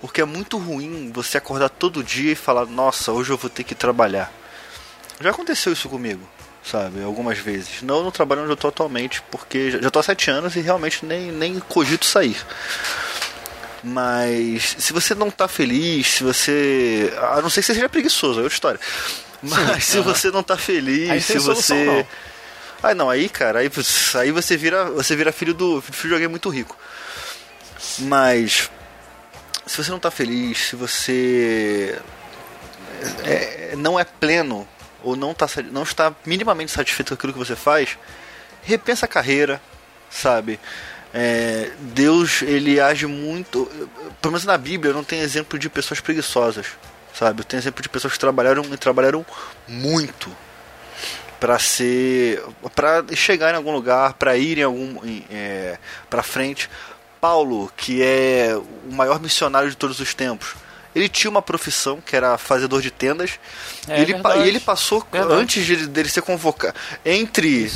porque é muito ruim você acordar todo dia e falar: Nossa, hoje eu vou ter que trabalhar. Já aconteceu isso comigo, sabe? Algumas vezes. Não no trabalho onde eu estou atualmente, porque já estou há sete anos e realmente nem, nem cogito sair. Mas se você não está feliz, se você. A não ser que você seja preguiçoso, é outra história. Mas Sim, se você não tá feliz, se você. Não. Ah, não, aí, cara, aí, aí você vira, você vira filho do filho de alguém muito rico. Mas se você não tá feliz, se você é, não é pleno ou não, tá, não está minimamente satisfeito com aquilo que você faz, repensa a carreira, sabe? É, Deus ele age muito, pelo menos na Bíblia não tem exemplo de pessoas preguiçosas sabe? Eu tenho exemplo de pessoas que trabalharam e trabalharam muito para ser para chegar em algum lugar, para ir em algum é, para frente. Paulo, que é o maior missionário de todos os tempos, ele tinha uma profissão que era fazedor de tendas. É, ele, e ele passou verdade. antes de, dele ser convocado entre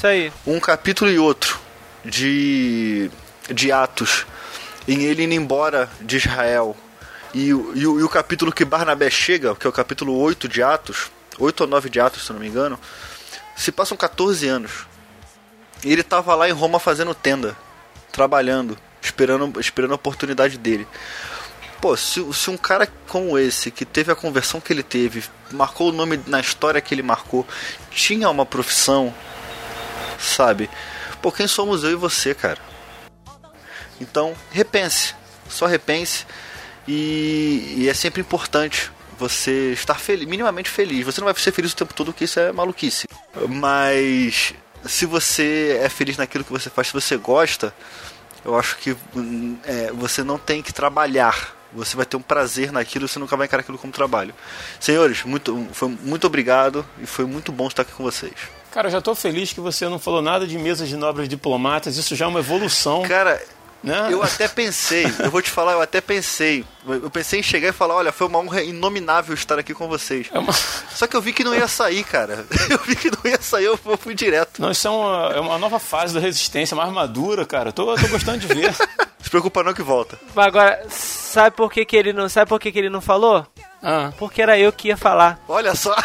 um capítulo e outro de de Atos em ele indo embora de Israel e, e e o capítulo que Barnabé chega, que é o capítulo 8 de Atos, 8 ou 9 de Atos, se não me engano, se passam 14 anos. E ele tava lá em Roma fazendo tenda, trabalhando, esperando, esperando a oportunidade dele. Pô, se, se um cara como esse, que teve a conversão que ele teve, marcou o nome na história que ele marcou, tinha uma profissão, sabe? Pô, quem somos eu e você, cara? Então, repense. Só repense. E, e é sempre importante você estar feliz, minimamente feliz. Você não vai ser feliz o tempo todo, porque isso é maluquice. Mas se você é feliz naquilo que você faz, se você gosta, eu acho que hum, é, você não tem que trabalhar. Você vai ter um prazer naquilo, você nunca vai encarar aquilo como trabalho. Senhores, muito, foi muito obrigado e foi muito bom estar aqui com vocês.
Cara, eu já tô feliz que você não falou nada de mesas de nobres diplomatas. Isso já é uma evolução.
Cara,
né?
Eu até pensei, eu vou te falar, eu até pensei. Eu pensei em chegar e falar, olha, foi uma honra inominável estar aqui com vocês.
É uma-
Só que eu vi que não ia sair, cara. Eu vi que não ia sair, eu fui direto.
Não, isso é uma, é uma nova fase da resistência, mais madura, cara. Tô, tô gostando de ver.
Se preocupa não que volta.
Mas Agora, sabe por que, que ele não. Sabe por que, que ele não falou?
Ah,
Porque era eu que ia falar.
Olha só,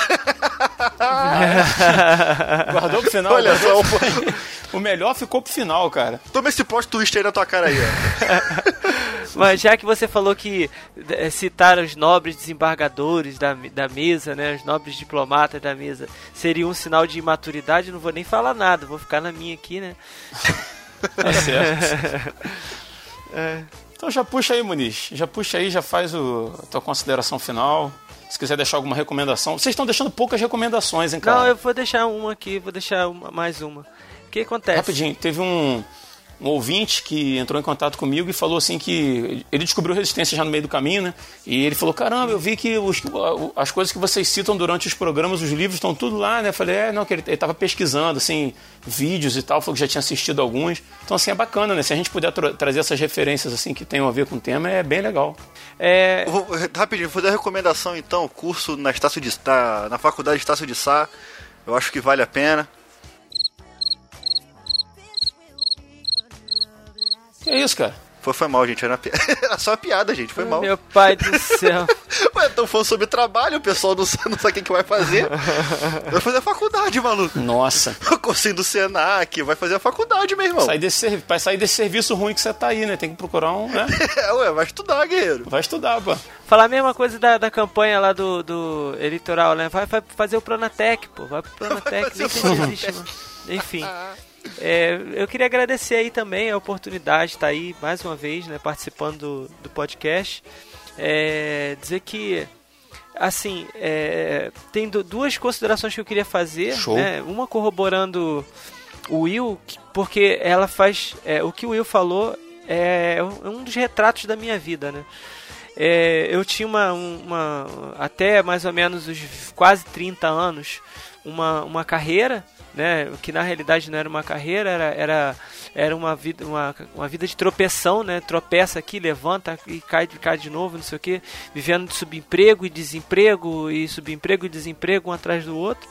guardou pro final.
olha só.
O melhor ficou pro final, cara.
Toma esse plot twist aí na tua cara aí, ó.
Mas já que você falou que eh, citar os nobres desembargadores da, da mesa, né, os nobres diplomatas da mesa, seria um sinal de imaturidade, não vou nem falar nada, vou ficar na minha aqui, né?
Tá certo. Então já puxa aí, Muniz. Já puxa aí, já faz o, a tua consideração final. Se quiser deixar alguma recomendação. Vocês estão deixando poucas recomendações, hein, cara?
Não, eu vou deixar uma aqui, vou deixar uma- mais uma. O que acontece?
Rapidinho, teve um, um ouvinte que entrou em contato comigo e falou assim que ele descobriu resistência já no meio do caminho, né? E ele falou: caramba, eu vi que os- as coisas que vocês citam durante os programas, os livros estão tudo lá, né? Eu falei: é, não, que ele estava pesquisando, assim, vídeos e tal, falou que já tinha assistido alguns. Então, assim, é bacana, né? Se a gente puder tra- trazer essas referências, assim, que tenham a ver com o tema, é bem legal.
É,
vou- rapidinho, vou dar recomendação então, curso na, Estácio de, na, na faculdade de Estácio de Sá. Eu acho que vale a pena.
Que é isso, cara?
Foi, foi mal, gente. Era, pi- era só uma piada, gente. Foi mal.
meu pai do céu.
Ué, tão falando sobre trabalho, o pessoal não, sabe- não sabe o que, que vai fazer. Vai fazer a faculdade, maluco.
Nossa.
O cursinho do Senac, vai fazer a faculdade, meu irmão.
Sair desse, pra sair desse serviço ruim que você tá aí, né? Tem que procurar um, né?
É, ué, vai estudar, guerreiro.
Vai estudar, pô.
Falar a mesma coisa da, da campanha lá do, do eleitoral, né? Vai, vai fazer o Pronatec, pô. Vai pro Pronatec,
fazer
nem existe, mano. Enfim. É, eu queria agradecer aí também a oportunidade de estar aí mais uma vez, né? Participando do, do podcast. É, dizer que, assim, é, tem du- duas considerações que eu queria fazer. Né? Uma corroborando o Will, que- porque ela faz. é, o que o Will falou é um dos retratos da minha vida, né? É, eu tinha uma, uma. Até mais ou menos os quase 30 anos, uma, uma carreira, né? Que na realidade não era uma carreira, era, era, era uma, vida, uma, uma vida de tropeção, né? Tropeça aqui, levanta e cai, cai de novo, não sei o que. Vivendo de subemprego e desemprego, e subemprego e desemprego um atrás do outro.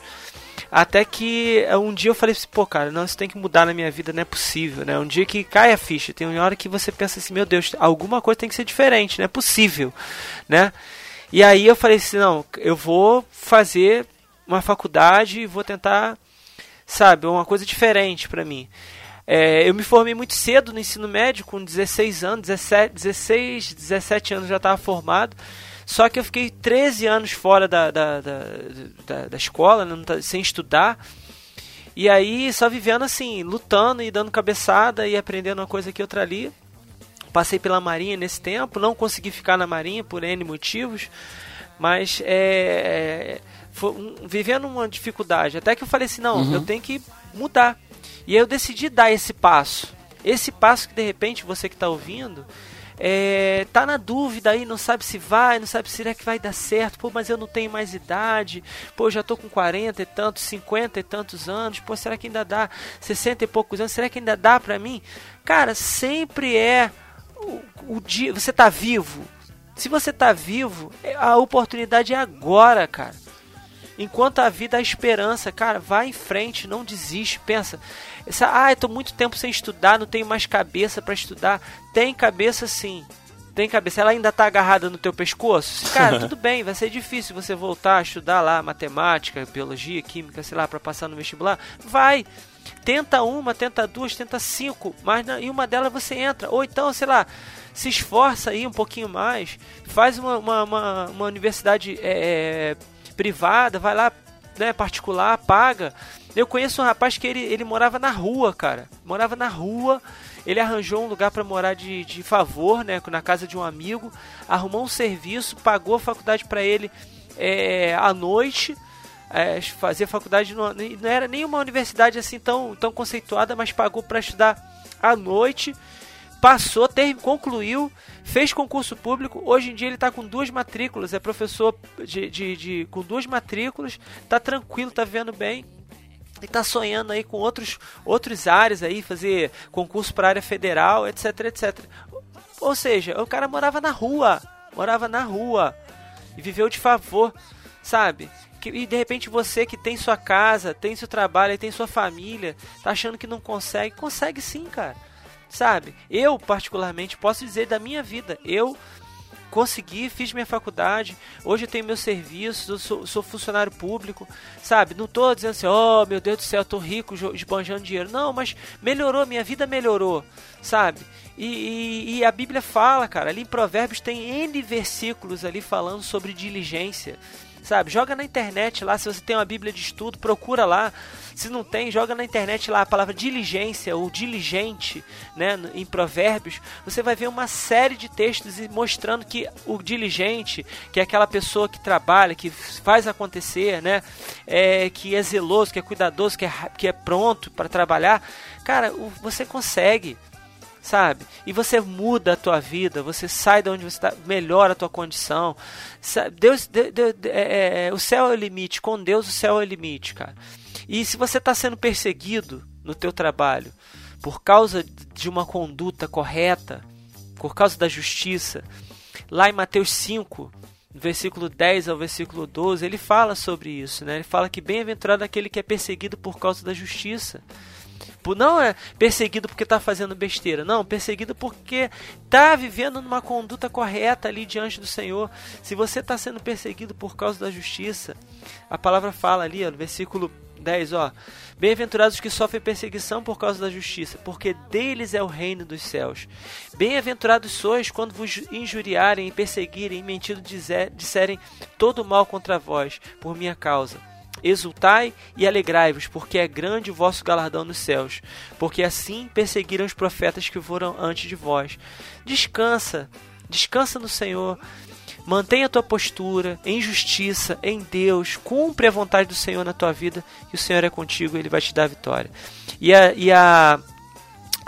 Até que eh, um dia eu falei assim, pô, cara, não, isso tem que mudar na minha vida, não é possível, né? Um dia que cai a ficha, tem uma hora que você pensa assim, meu Deus, alguma coisa tem que ser diferente, não é possível, né? E aí eu falei assim, não, eu vou fazer uma faculdade e vou tentar, sabe, uma coisa diferente pra mim. É, eu me formei muito cedo no ensino médio, com 16 anos, 17, 16, 17 anos já estava formado. Só que eu fiquei 13 anos fora da, da, da, da, da escola, né, tá- sem estudar. E aí só vivendo assim, lutando e dando cabeçada e aprendendo uma coisa aqui outra ali. Passei pela Marinha nesse tempo, não consegui ficar na Marinha por N motivos, mas é, foi um- vivendo uma dificuldade. Até que eu falei assim: não, eu tenho que mudar. E aí eu decidi dar esse passo. Esse passo que de repente você que está ouvindo é, tá na dúvida aí, não sabe se vai, não sabe se será que vai dar certo. Pô, mas eu não tenho mais idade. Pô, já tô com 40 e tantos, 50 e tantos anos. Pô, será que ainda dá 60 e poucos anos? Será que ainda dá pra mim? Cara, sempre é o, o dia. Você tá vivo. Se você tá vivo, é- a oportunidade é agora, cara. Enquanto a vida há esperança, cara, vai em frente, não desiste, pensa. Essa, ah, eu tô muito tempo sem estudar, não tenho mais cabeça para estudar. Tem cabeça sim. Tem cabeça, ela ainda tá agarrada no teu pescoço? Cara, tudo bem, vai ser difícil você voltar a estudar lá matemática, biologia, química, sei lá, para passar no vestibular. Vai, tenta uma, tenta duas, tenta cinco, mas em uma delas você entra. Ou então, sei lá, se esforça aí um pouquinho mais, faz uma, uma, uma, uma universidade é, é privada, vai lá, né, particular, paga. Eu conheço um rapaz que ele, ele morava na rua, cara. Morava na rua. Ele arranjou um lugar para morar de, de favor, né, na casa de um amigo. Arrumou um serviço, pagou a faculdade para ele é, à noite é, fazer faculdade não, não era nenhuma universidade assim tão, tão conceituada, mas pagou para estudar à noite, passou, ter, concluiu, fez concurso público. Hoje em dia ele está com duas matrículas, é professor de, de, de, com duas matrículas, está tranquilo, está vivendo bem. E está sonhando aí com outros, outros áreas aí, fazer concurso para área federal, etc, etc. Ou seja, o cara morava na rua, morava na rua e viveu de favor, sabe? E de repente você que tem sua casa, tem seu trabalho, tem sua família, tá achando que não consegue. Consegue sim, cara. Sabe? Eu, particularmente, posso dizer da minha vida. Eu consegui, fiz minha faculdade, hoje eu tenho meu serviço, sou, sou funcionário público, sabe? Não tô dizendo assim, oh meu Deus do céu, tô rico, esbanjando dinheiro. Não, mas melhorou, minha vida melhorou, sabe? E, e, e, a Bíblia fala, cara, ali em Provérbios tem N versículos ali falando sobre diligência sabe? Joga na internet lá, se você tem uma Bíblia de estudo, procura lá. Se não tem, joga na internet lá a palavra diligência ou diligente, né, em Provérbios. Você vai ver uma série de textos mostrando que o diligente, que é aquela pessoa que trabalha, que faz acontecer, né, é, que é zeloso, que é cuidadoso, que é, que é pronto para trabalhar, cara, você consegue sabe? E você muda a tua vida, você sai de onde você está, melhora a tua condição. Deus, Deus, Deus é, é, é, o céu é o limite, com Deus o céu é o limite, cara. E se você está sendo perseguido no teu trabalho por causa de uma conduta correta, por causa da justiça, lá em Mateus 5, versículo 10 ao versículo 12, ele fala sobre isso, né? Ele fala que bem-aventurado aquele que é perseguido por causa da justiça. Não é perseguido porque está fazendo besteira, não, perseguido porque está vivendo numa conduta correta ali diante do Senhor. Se você está sendo perseguido por causa da justiça, a palavra fala ali, ó, no versículo 10, ó. Bem-aventurados os que sofrem perseguição por causa da justiça, porque deles é o reino dos céus. Bem-aventurados sois quando vos injuriarem e perseguirem mentindo disserem todo mal contra vós, por minha causa. Exultai e alegrai-vos, porque é grande o vosso galardão nos céus, porque assim perseguiram os profetas que foram antes de vós. Descansa, descansa no Senhor. Mantenha a tua postura em justiça, em Deus, cumpre a vontade do Senhor na tua vida, e o Senhor é contigo, ele vai te dar a vitória. E a, e a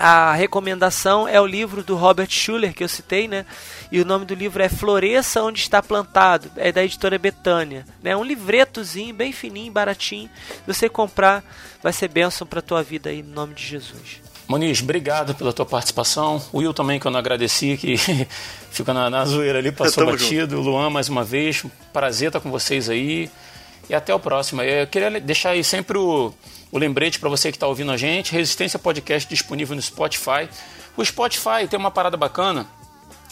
a recomendação é o livro do Robert Schuller, que eu citei, né? E o nome do livro é Floresça Onde Está Plantado, é da editora Betânia. Né? Um livretozinho, bem fininho, baratinho. Se você comprar, vai ser bênção para a tua vida aí, no nome de Jesus.
Moniz, obrigado pela tua participação. O Will também, que eu não agradeci, que fica na, na zoeira ali, passou batido. Junto. Luan, mais uma vez, prazer estar com vocês aí. E até o próximo. Eu queria deixar aí sempre o o lembrete para você que está ouvindo a gente, Resistência Podcast disponível no Spotify. O Spotify tem uma parada bacana,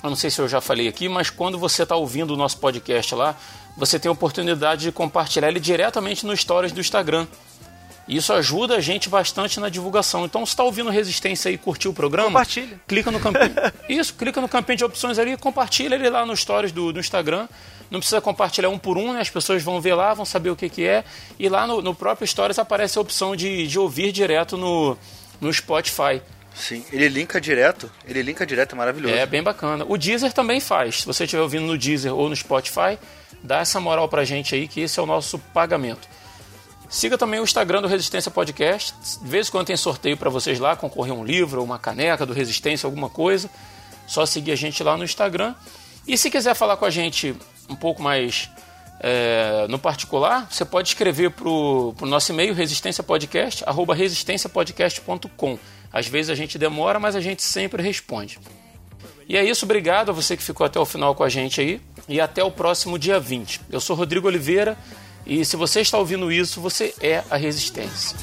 eu não sei se eu já falei aqui, mas quando você está ouvindo o nosso podcast lá, você tem a oportunidade de compartilhar ele diretamente no Stories do Instagram. Isso ajuda a gente bastante na divulgação. Então, se está ouvindo Resistência e curtiu o programa,
compartilha.
Clica no campinho. Isso, clica no campinho de opções ali, compartilha ele lá no Stories do, do Instagram. Não precisa compartilhar um por um, né? as pessoas vão ver lá, vão saber o que, que é. E lá no, no próprio Stories aparece a opção de, de ouvir direto no, no Spotify.
Sim, ele linka direto, ele linka direto, é maravilhoso.
É, bem bacana. O Deezer também faz. Se você estiver ouvindo no Deezer ou no Spotify, dá essa moral pra gente aí, que esse é o nosso pagamento. Siga também o Instagram do Resistência Podcast. De vez em quando tem sorteio para vocês lá, concorrer um livro, uma caneca do Resistência, alguma coisa. Só seguir a gente lá no Instagram. E se quiser falar com a gente um pouco mais é, no particular, você pode escrever para o nosso e-mail resistenciapodcast, arroba resistenciapodcast.com. Às vezes a gente demora, mas a gente sempre responde. E é isso, obrigado a você que ficou até o final com a gente aí e até o próximo dia 20. Eu sou Rodrigo Oliveira E se você está ouvindo isso, você é a resistência.